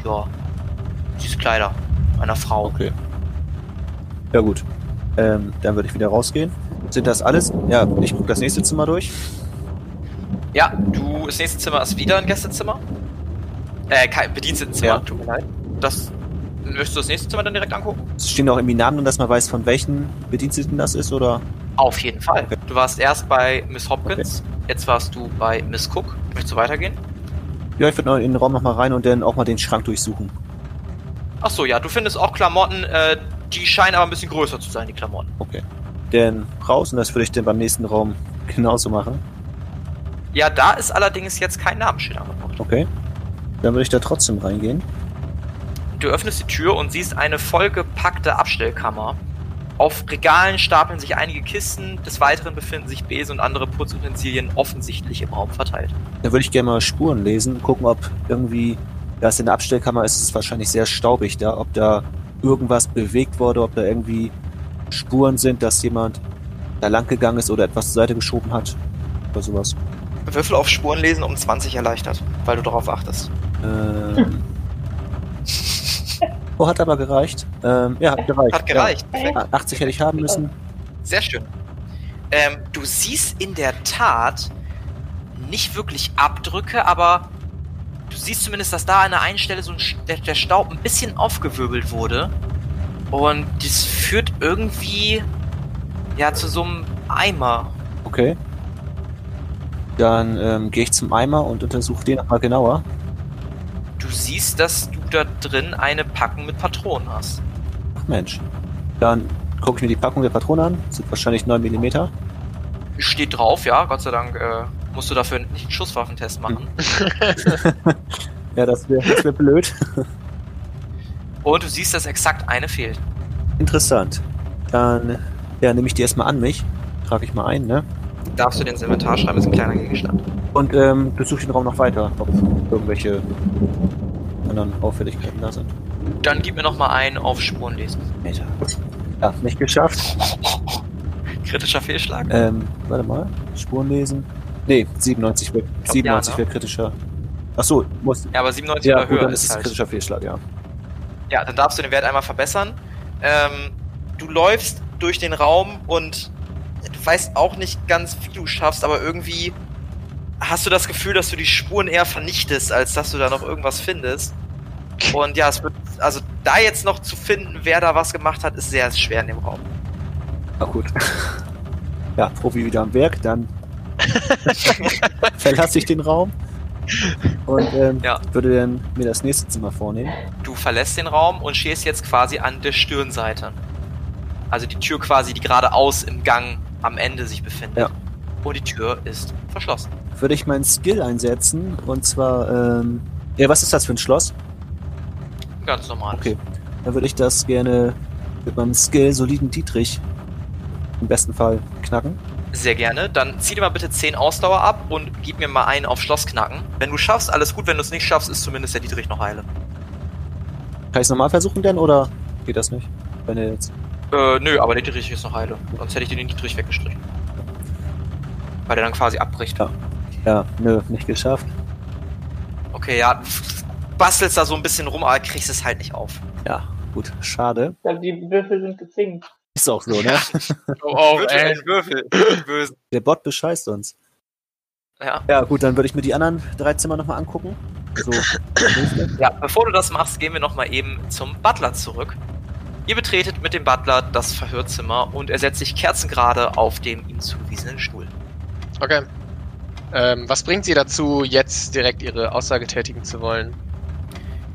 ja, siehst Kleider einer Frau. Okay. Ja gut. Ähm, dann würde ich wieder rausgehen. Sind das alles? Ja, ich gucke das nächste Zimmer durch. Ja, du, das nächste Zimmer ist wieder ein Gästezimmer. Äh, kein Bedienstetenzimmer, Ja. tut mir leid. Das Möchtest du das nächste Zimmer dann direkt angucken? Es stehen auch irgendwie Namen dass man weiß, von welchen Bediensteten das ist, oder? Auf jeden Fall. Okay. Du warst erst bei Miss Hopkins, jetzt warst du bei Miss Cook. Möchtest du weitergehen? Ja, ich würde in den Raum nochmal rein und dann auch mal den Schrank durchsuchen. Ach so, ja, du findest auch Klamotten, äh, die scheinen aber ein bisschen größer zu sein, die Klamotten. Okay. Dann raus und das würde ich dann beim nächsten Raum genauso machen. Ja, da ist allerdings jetzt kein Namensschild angebracht. Okay. Dann würde ich da trotzdem reingehen. Du öffnest die Tür und siehst eine vollgepackte Abstellkammer. Auf Regalen stapeln sich einige Kisten, des Weiteren befinden sich Besen und andere Putzutensilien offensichtlich im Raum verteilt. Da würde ich gerne mal Spuren lesen, gucken, ob irgendwie, da es in der Abstellkammer ist, ist es wahrscheinlich sehr staubig da, ob da irgendwas bewegt wurde, ob da irgendwie Spuren sind, dass jemand da lang gegangen ist oder etwas zur Seite geschoben hat oder sowas. Würfel auf Spuren lesen um 20 erleichtert, weil du darauf achtest. Ähm. Oh, hat aber gereicht. Ähm, ja, hat gereicht. Hat gereicht. Ja. 80 hätte ich haben müssen. Sehr schön. Ähm, du siehst in der Tat nicht wirklich Abdrücke, aber du siehst zumindest, dass da an der einen Stelle so ein, der Staub ein bisschen aufgewirbelt wurde. Und das führt irgendwie ja zu so einem Eimer. Okay. Dann ähm, gehe ich zum Eimer und untersuche den nochmal genauer. Du siehst, dass du da drin eine Packung mit Patronen hast. Ach Mensch. Dann gucke ich mir die Packung der Patronen an. Sind wahrscheinlich 9 mm. Steht drauf, ja, Gott sei Dank äh, musst du dafür nicht einen Schusswaffentest machen. Ja, das wäre das wär blöd. Und du siehst, dass exakt eine fehlt. Interessant. Dann ja, nehme ich die erstmal an mich. Trage ich mal ein, ne? Darfst du ins Inventar schreiben, ist ein kleiner Gegenstand. Und ähm, besuche den Raum noch weiter, ob irgendwelche anderen Auffälligkeiten da sind. Dann gib mir noch mal einen auf Spuren lesen. Alter. Ja, nicht geschafft. Kritischer Fehlschlag. Ähm, warte mal. Spuren lesen. Nee, 97 wäre glaub, 97 ja, ne? wäre kritischer. Ach so, muss. Ja, aber 97 Ja, oder gut, höher dann ist es halt. kritischer Fehlschlag, ja. Ja, dann darfst du den Wert einmal verbessern. Ähm, du läufst durch den Raum und du weißt auch nicht ganz, wie du schaffst, aber irgendwie hast du das Gefühl, dass du die Spuren eher vernichtest, als dass du da noch irgendwas findest. Und ja, es wird, also da jetzt noch zu finden, wer da was gemacht hat, ist sehr schwer in dem Raum. Na gut. Ja, Profi wieder am Werk, dann verlasse ich den Raum und ähm, Ja. würde dann mir das nächste Zimmer vornehmen. Du verlässt den Raum und stehst jetzt quasi an der Stirnseite. Also die Tür quasi, die geradeaus im Gang am Ende sich befindet. Ja. Und die Tür ist verschlossen. Würde ich meinen Skill einsetzen und zwar, ähm, ja, was ist das für ein Schloss? Ganz normal. Okay. Dann würde ich das gerne mit meinem Skill soliden Dietrich im besten Fall knacken. Sehr gerne. Dann zieh dir mal bitte 10 Ausdauer ab und gib mir mal einen auf Schloss knacken. Wenn du schaffst, alles gut. Wenn du es nicht schaffst, ist zumindest der Dietrich noch heile. Kann ich es nochmal versuchen denn oder geht das nicht? Wenn er jetzt. Äh, nö, aber der Dietrich ist noch heile. Sonst hätte ich den Dietrich weggestrichen. Weil der dann quasi abbricht. Ja. Ja, nö, nicht geschafft. Okay, ja. Bastelst da so ein bisschen rum, aber kriegst es halt nicht auf. Ja, gut, schade. Glaube, die Würfel sind gezinkt. Ist auch so, ne? Oh, ey. Würfel. Die Bösen. Der Bot bescheißt uns. Ja. Ja, gut, dann würde ich mir die anderen drei Zimmer nochmal angucken. So. Ja, bevor du das machst, gehen wir nochmal eben zum Butler zurück. Ihr betretet mit dem Butler das Verhörzimmer und er setzt sich kerzengerade auf dem ihm zugewiesenen Stuhl. Okay. Ähm, was bringt Sie dazu, jetzt direkt Ihre Aussage tätigen zu wollen?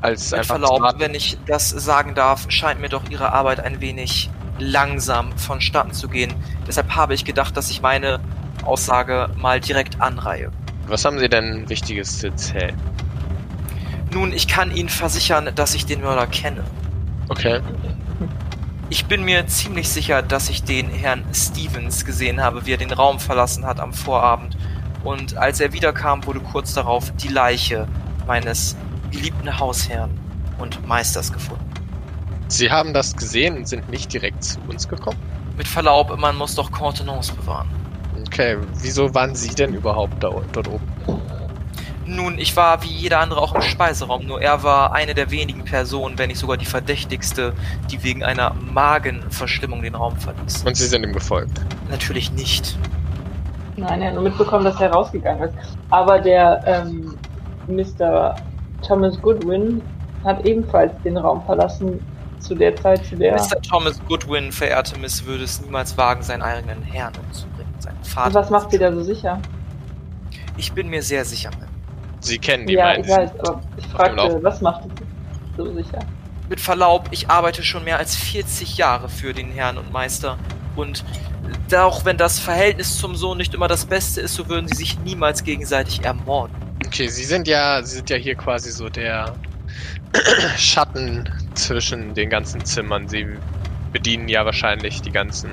Als Mit Verlaub, wenn ich das sagen darf, scheint mir doch Ihre Arbeit ein wenig langsam vonstatten zu gehen. Deshalb habe ich gedacht, dass ich meine Aussage mal direkt anreihe. Was haben Sie denn Wichtiges zu erzählen? Nun, ich kann Ihnen versichern, dass ich den Mörder kenne. Okay. Ich bin mir ziemlich sicher, dass ich den Herrn Stevens gesehen habe, wie er den Raum verlassen hat am Vorabend. Und als er wiederkam, wurde kurz darauf die Leiche meines geliebten Hausherrn und Meisters gefunden. Sie haben das gesehen und sind nicht direkt zu uns gekommen? Mit Verlaub, man muss doch Kontenance bewahren. Okay, wieso waren Sie denn überhaupt da, dort oben? Nun, ich war wie jeder andere auch im Speiseraum, nur er war eine der wenigen Personen, wenn nicht sogar die verdächtigste, die wegen einer Magenverstimmung den Raum verließ. Und Sie sind ihm gefolgt. Natürlich nicht. Nein, er hat nur mitbekommen, dass er rausgegangen ist. Aber der ähm, Mr. Thomas Goodwin hat ebenfalls den Raum verlassen zu der Zeit, zu der. Mr. Thomas Goodwin, verehrte Miss, würde es niemals wagen, seinen eigenen Herrn umzubringen. Seinen Und Vater. was macht sie da so sicher? Ich bin mir sehr sicher, Ma'am. Sie kennen die ja, meinen. ich weiß, aber ich fragte, was macht sie so sicher? Mit Verlaub, ich arbeite schon mehr als 40 Jahre für den Herrn und Meister. Und auch wenn das Verhältnis zum Sohn nicht immer das Beste ist, so würden sie sich niemals gegenseitig ermorden. Okay, Sie sind ja, Sie sind ja hier quasi so der Schatten zwischen den ganzen Zimmern. Sie bedienen ja wahrscheinlich die ganzen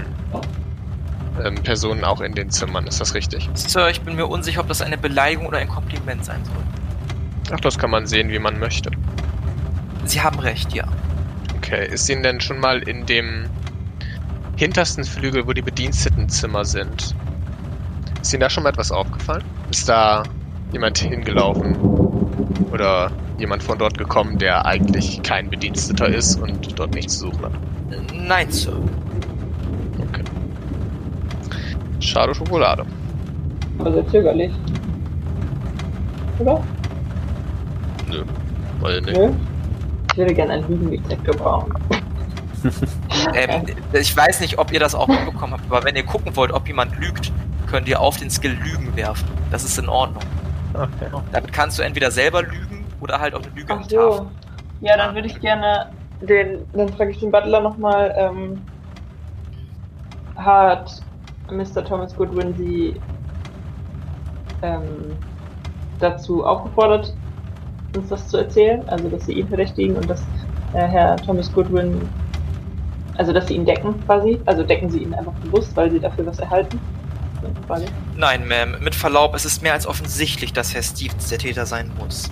ähm, Personen auch in den Zimmern. Ist das richtig? Sir, ich bin mir unsicher, ob das eine Beleidigung oder ein Kompliment sein soll. Ach, das kann man sehen, wie man möchte. Sie haben recht, ja. Okay, ist Ihnen denn schon mal in dem hintersten Flügel, wo die Bedienstetenzimmer sind, ist Ihnen da schon mal etwas aufgefallen? Ist da jemand hingelaufen? Oder jemand von dort gekommen, der eigentlich kein Bediensteter ist und dort nichts zu suchen hat? Nein, Sir. Okay. Schade Schokolade. Aber sehr zögerlich. Oder? Nö. Weil nicht. Nö? Ich würde gerne einen Lügendetektor bauen. Ähm, ich weiß nicht, ob ihr das auch mitbekommen habt, aber wenn ihr gucken wollt, ob jemand lügt, könnt ihr auf den Skill Lügen werfen. Das ist in Ordnung. Okay. Damit kannst du entweder selber lügen oder halt auch eine Lüge Ach so. Ja, dann würde ich gerne den, dann frage ich den Butler nochmal, ähm, hat Mr. Thomas Goodwin sie ähm, dazu aufgefordert, uns das zu erzählen? Also, dass sie ihn verdächtigen und dass äh, Herr Thomas Goodwin, also, dass sie ihn decken quasi? Also, decken sie ihn einfach bewusst, weil sie dafür was erhalten? Nein, Ma'am, mit Verlaub, es ist mehr als offensichtlich, dass Herr Stevens der Täter sein muss.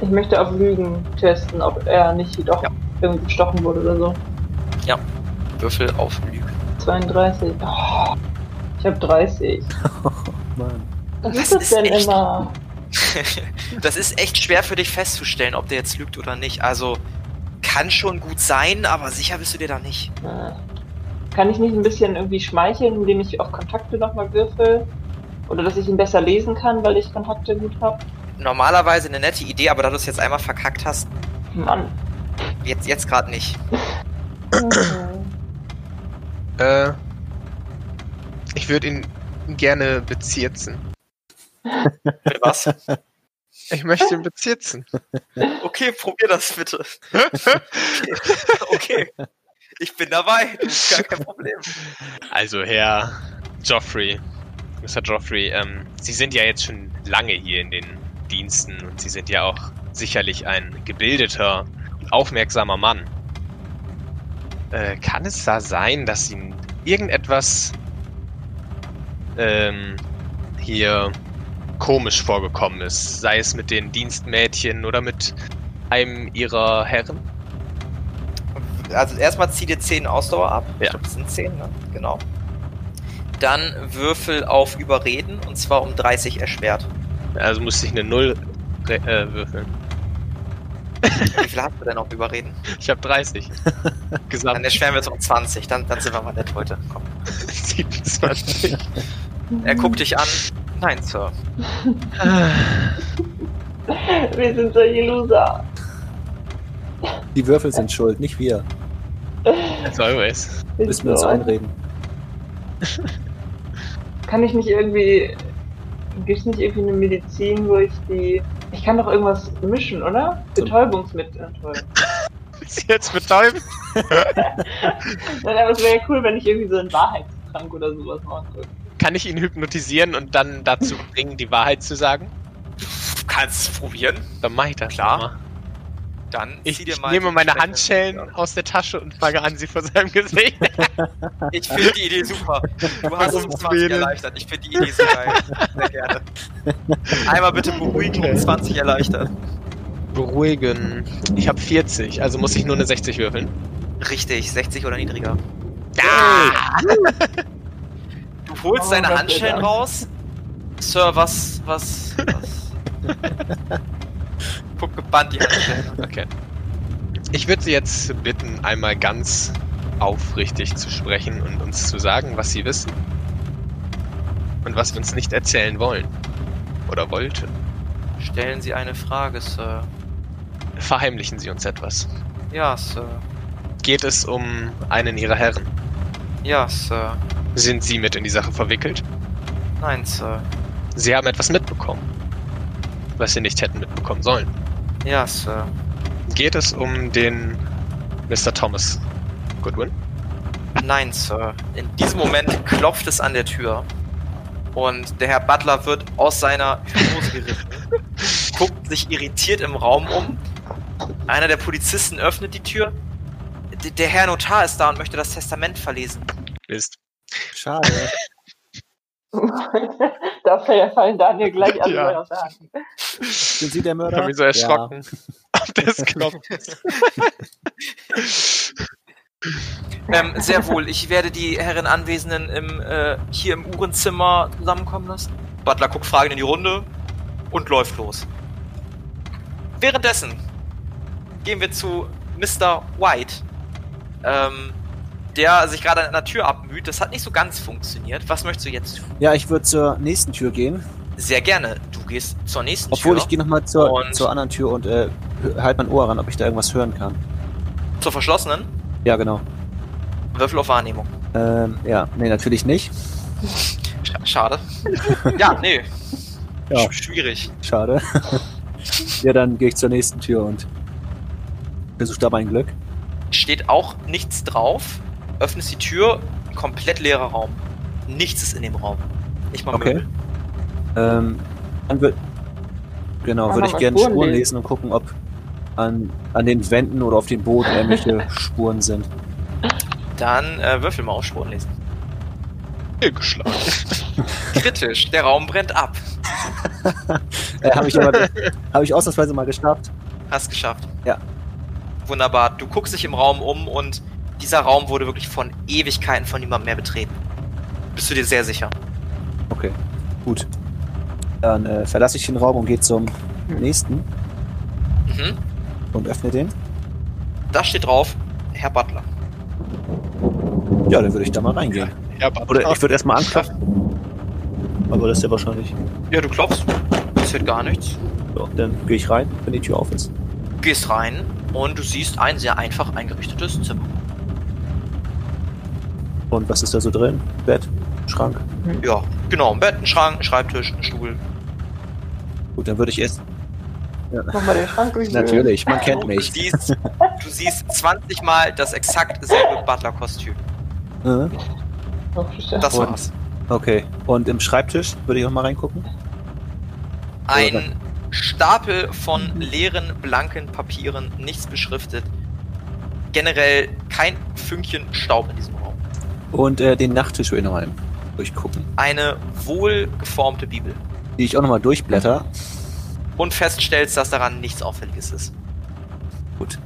Ich möchte auf Lügen testen, ob er nicht doch Ja. irgendwie gestochen wurde oder so. Würfel auf Lügen. 32. Oh, ich habe 30. Mann. Was Das ist das ist denn echt- immer? das ist echt schwer für dich festzustellen, ob der jetzt lügt oder nicht. Also, kann schon gut sein, aber sicher bist du dir da nicht. Kann ich nicht ein bisschen irgendwie schmeicheln, indem ich auf Kontakte nochmal würfel? Oder dass ich ihn besser lesen kann, weil ich Kontakte gut habe? Normalerweise eine nette Idee, aber da du es jetzt einmal verkackt hast, Mann. jetzt, jetzt gerade nicht. Äh, ich würde ihn gerne bezirzen. Was? Ich möchte ihn bezirzen. Okay, probier das bitte. Okay. okay. Ich bin dabei. Gar kein Problem. Also, Herr Joffrey, Mr. Joffrey, ähm, Sie sind ja jetzt schon lange hier in den Diensten und Sie sind ja auch sicherlich ein gebildeter und aufmerksamer Mann. Äh, kann es da sein, dass Ihnen irgendetwas ähm, hier komisch vorgekommen ist? Sei es mit den Dienstmädchen oder mit einem Ihrer Herren? Also erstmal zieh dir 10 Ausdauer ab. Ja. Ich glaube, das sind 10, ne? Genau. Dann Würfel auf Überreden und zwar um 30 erschwert. Also musste ich eine Null re- äh, würfeln. Wie viel hast du denn auf Überreden? Ich habe 30. Dann Gesamt erschweren wir es um 20. Dann, dann sind wir mal nett heute. Komm. 27. Er guckt dich an. Nein, Sir. Wir sind solche Loser. Die Würfel sind schuld, nicht wir. As always. Müssen wir uns einreden. Kann ich nicht irgendwie. Gibt es nicht irgendwie eine Medizin, wo ich die. Ich kann doch irgendwas mischen, oder? Betäubungsmittel. Jetzt betäubt? Nein, aber es wäre ja cool, wenn ich irgendwie so einen Wahrheitstrank oder sowas machen würde. Kann ich ihn hypnotisieren und dann dazu bringen, die Wahrheit zu sagen? Du kannst es probieren. Dann mach ich das. Klar. mal. Dann Ich, zieh dir ich mal nehme die meine. Handschellen aus der Tasche und fange an, sie vor seinem Gesicht. Ich finde die Idee super. Du hast es um 20 Willen. erleichtert. Ich finde die Idee so geil. Sehr gerne. Einmal bitte beruhigen um 20 erleichtert. Beruhigen. Ich habe 40, also muss ich nur eine 60 würfeln. Richtig, 60 oder niedriger. Ja! Du holst Oh, deine Handschellen raus. Sir, was, was, was? Guck gebannt die Handschellen. Okay. Ich würde Sie jetzt bitten, einmal ganz aufrichtig zu sprechen und uns zu sagen, was Sie wissen. Und was wir uns nicht erzählen wollen. Oder wollten. Stellen Sie eine Frage, Sir. Verheimlichen Sie uns etwas. Ja, Sir. Geht es um einen Ihrer Herren? Ja, Sir. Sind Sie mit in die Sache verwickelt? Nein, Sir. Sie haben etwas mitbekommen, was Sie nicht hätten mitbekommen sollen. Ja, Sir. Geht es um den Mr. Thomas Goodwin? Nein, Sir. In diesem Moment klopft es an der Tür. Und der Herr Butler wird aus seiner Hypnose gerissen, guckt sich irritiert im Raum um. Einer der Polizisten öffnet die Tür. D der Herr Notar ist da und möchte das Testament verlesen. Ist. Schade. da fallen Daniel gleich alle Ja. aus der Hand. Sind Sie der Ich Mörder? habe mich so erschrocken. Des Knopfes. Ähm, sehr wohl. Ich werde die Herren Anwesenden im, äh, hier im Uhrenzimmer zusammenkommen lassen. Butler guckt fragend in die Runde und läuft los. Währenddessen gehen wir zu Mr. White, ähm, der sich gerade an einer Tür abmüht. Das hat nicht so ganz funktioniert. Was möchtest du jetzt tun? Ja, ich würde zur nächsten Tür gehen. Sehr gerne. Du gehst zur nächsten Obwohl, Tür. ich gehe nochmal zur, zur anderen Tür und äh, halt mein Ohr ran, ob ich da irgendwas hören kann. zur verschlossenen. Ja, genau. Würfel auf Wahrnehmung. Ähm, ja, nee, natürlich nicht. Sch- Schade. ja, nee. Ja. Sch schwierig. Schade. ja, dann gehe ich zur nächsten Tür und versuche da mein Glück. steht auch nichts drauf. Öffnest die Tür, komplett leerer Raum. Nichts ist in dem Raum. Nicht mal Okay. Möbel. Ähm, dann wird. Genau, würde ich gerne Spuren Spuren lesen? lesen und gucken, ob an, an den Wänden oder auf dem Boden irgendwelche Spuren sind. Dann äh, würfel mal auf Spuren lesen. Fehlgeschlagen. Kritisch, der Raum brennt ab. Äh, Habe ich aber hab ich ausnahmsweise mal geschafft. Hast geschafft. Ja. Wunderbar. Du guckst dich im Raum um und dieser Raum wurde wirklich von Ewigkeiten von niemandem mehr betreten. Bist du dir sehr sicher? Okay, gut. Dann äh, verlasse ich den Raum und gehe zum nächsten Mhm. und öffne den. Da steht drauf, Herr Butler. Ja, dann würde ich da mal reingehen. Ja, aber Oder ich würde erstmal anklopfen. Aber das ist ja wahrscheinlich. Ja, du klopfst. Passiert gar nichts. Ja, dann gehe ich rein, wenn die Tür auf ist. Du gehst rein und du siehst ein sehr einfach eingerichtetes Zimmer. Und was ist da so drin? Bett, Schrank. Ja, genau. Ein Bett, ein Schrank, ein Schreibtisch, ein Stuhl. Gut, dann würde ich erst. Mach mal den Schrank durch. Natürlich, man kennt Du mich. siehst, du siehst 20 Mal das exakt selbe Butler-Kostüm. Äh, Das war's. Okay. Und im Schreibtisch würde ich auch mal reingucken. Ein Stapel von leeren, blanken Papieren, nichts beschriftet. Generell kein Fünkchen Staub in diesem Raum. Und äh, den Nachttisch würde ich nochmal durchgucken. Eine wohlgeformte Bibel. Die ich auch nochmal durchblätter. Und feststellst, dass daran nichts Auffälliges ist. Gut.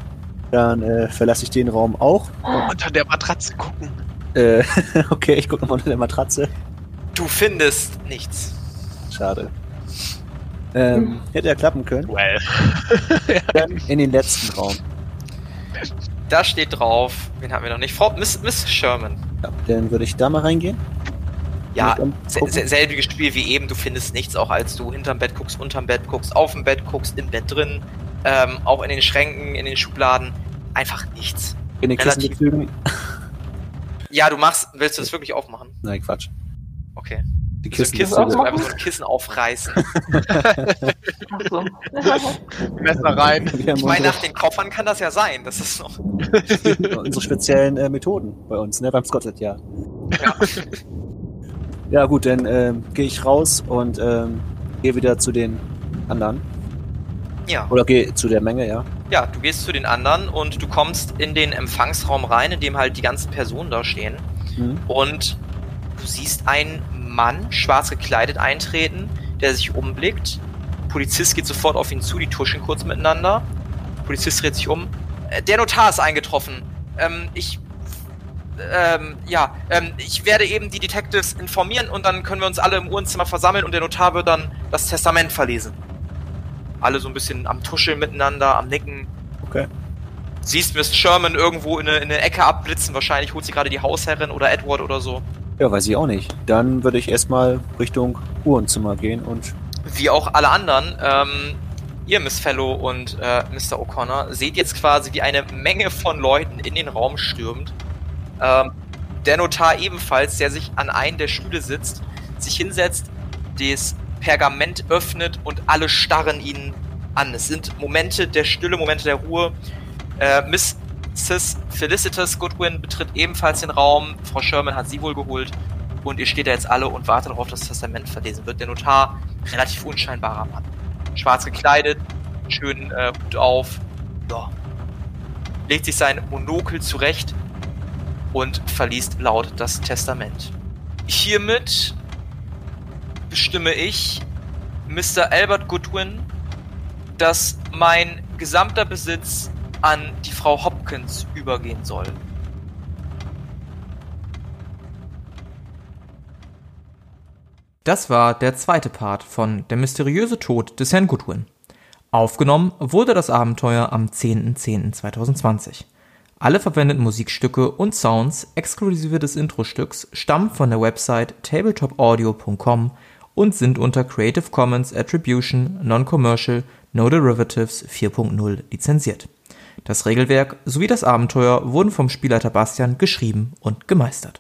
Dann äh, verlasse ich den Raum auch. unter der Matratze gucken. Äh, okay, ich gucke nochmal unter der Matratze. Du findest nichts. Schade. Ähm, hätte ja klappen können. Well. Dann in den letzten Raum. Da steht drauf, wen haben wir noch nicht? Frau Miss, Miss Sherman. Ja, dann würde ich da mal reingehen. Ja, selbiges Spiel wie eben, du findest nichts, auch als du hinterm Bett guckst, unterm Bett guckst, auf dem Bett guckst, im Bett drin, ähm, auch in den Schränken, in den Schubladen. Einfach nichts. In den Relativ. Ja, du machst, willst du das wirklich aufmachen? Nein, Quatsch. Okay. Die So Kissen. Kissen, auch du machen? einfach so ein Kissen aufreißen. So. Messer rein. Ich meine, unsere, nach den Koffern kann das ja sein. Das ist noch. unsere speziellen äh, Methoden bei uns, ne, beim Scotland Yard. Ja, gut, dann ähm, gehe ich raus und ähm, gehe wieder zu den anderen. Ja. Oder gehe zu der Menge, ja. Ja, du gehst zu den anderen und du kommst in den Empfangsraum rein, in dem halt die ganzen Personen da stehen. Mhm. Und du siehst einen Mann, schwarz gekleidet, eintreten, der sich umblickt. Polizist geht sofort auf ihn zu, die tuschen kurz miteinander. Polizist dreht sich um. Äh, Der Notar ist eingetroffen. Ähm, ich. Ähm, ja, ähm, ich werde eben die Detectives informieren und dann können wir uns alle im Uhrenzimmer versammeln und der Notar wird dann das Testament verlesen. Alle so ein bisschen am Tuscheln miteinander, am Nicken. Okay. Siehst Miss Sherman irgendwo in eine, in eine Ecke abblitzen, wahrscheinlich holt sie gerade die Hausherrin oder Edward oder so. Ja, weiß ich auch nicht. Dann würde ich erstmal Richtung Uhrenzimmer gehen und wie auch alle anderen, ähm, ihr, Miss Fellow und äh, Mr. O'Connor, seht jetzt quasi, wie eine Menge von Leuten in den Raum stürmt. Ähm, der Notar ebenfalls, der sich an einen der Stühle sitzt, sich hinsetzt, das Pergament öffnet und alle starren ihn an. Es sind Momente der Stille, Momente der Ruhe. Äh, Mrs. Felicitas Goodwin betritt ebenfalls den Raum. Frau Sherman hat sie wohl geholt. Und ihr steht da jetzt alle und wartet darauf, dass das Testament verlesen wird. Der Notar, relativ unscheinbarer Mann. Schwarz gekleidet, schönen äh, Hut auf. Ja. Legt sich sein Monokel zurecht und verliest laut das Testament. Hiermit bestimme ich, Mr. Albert Goodwin, dass mein gesamter Besitz an die Frau Hopkins übergehen soll. Das war der zweite Part von Der mysteriöse Tod des Herrn Goodwin. Aufgenommen wurde das Abenteuer am 10.10.2020. Alle verwendeten Musikstücke und Sounds exklusive des Introstücks stammen von der Website tabletopaudio.com und sind unter Creative Commons Attribution Non-Commercial No Derivatives 4.0 lizenziert. Das Regelwerk sowie das Abenteuer wurden vom Spielleiter Bastian geschrieben und gemeistert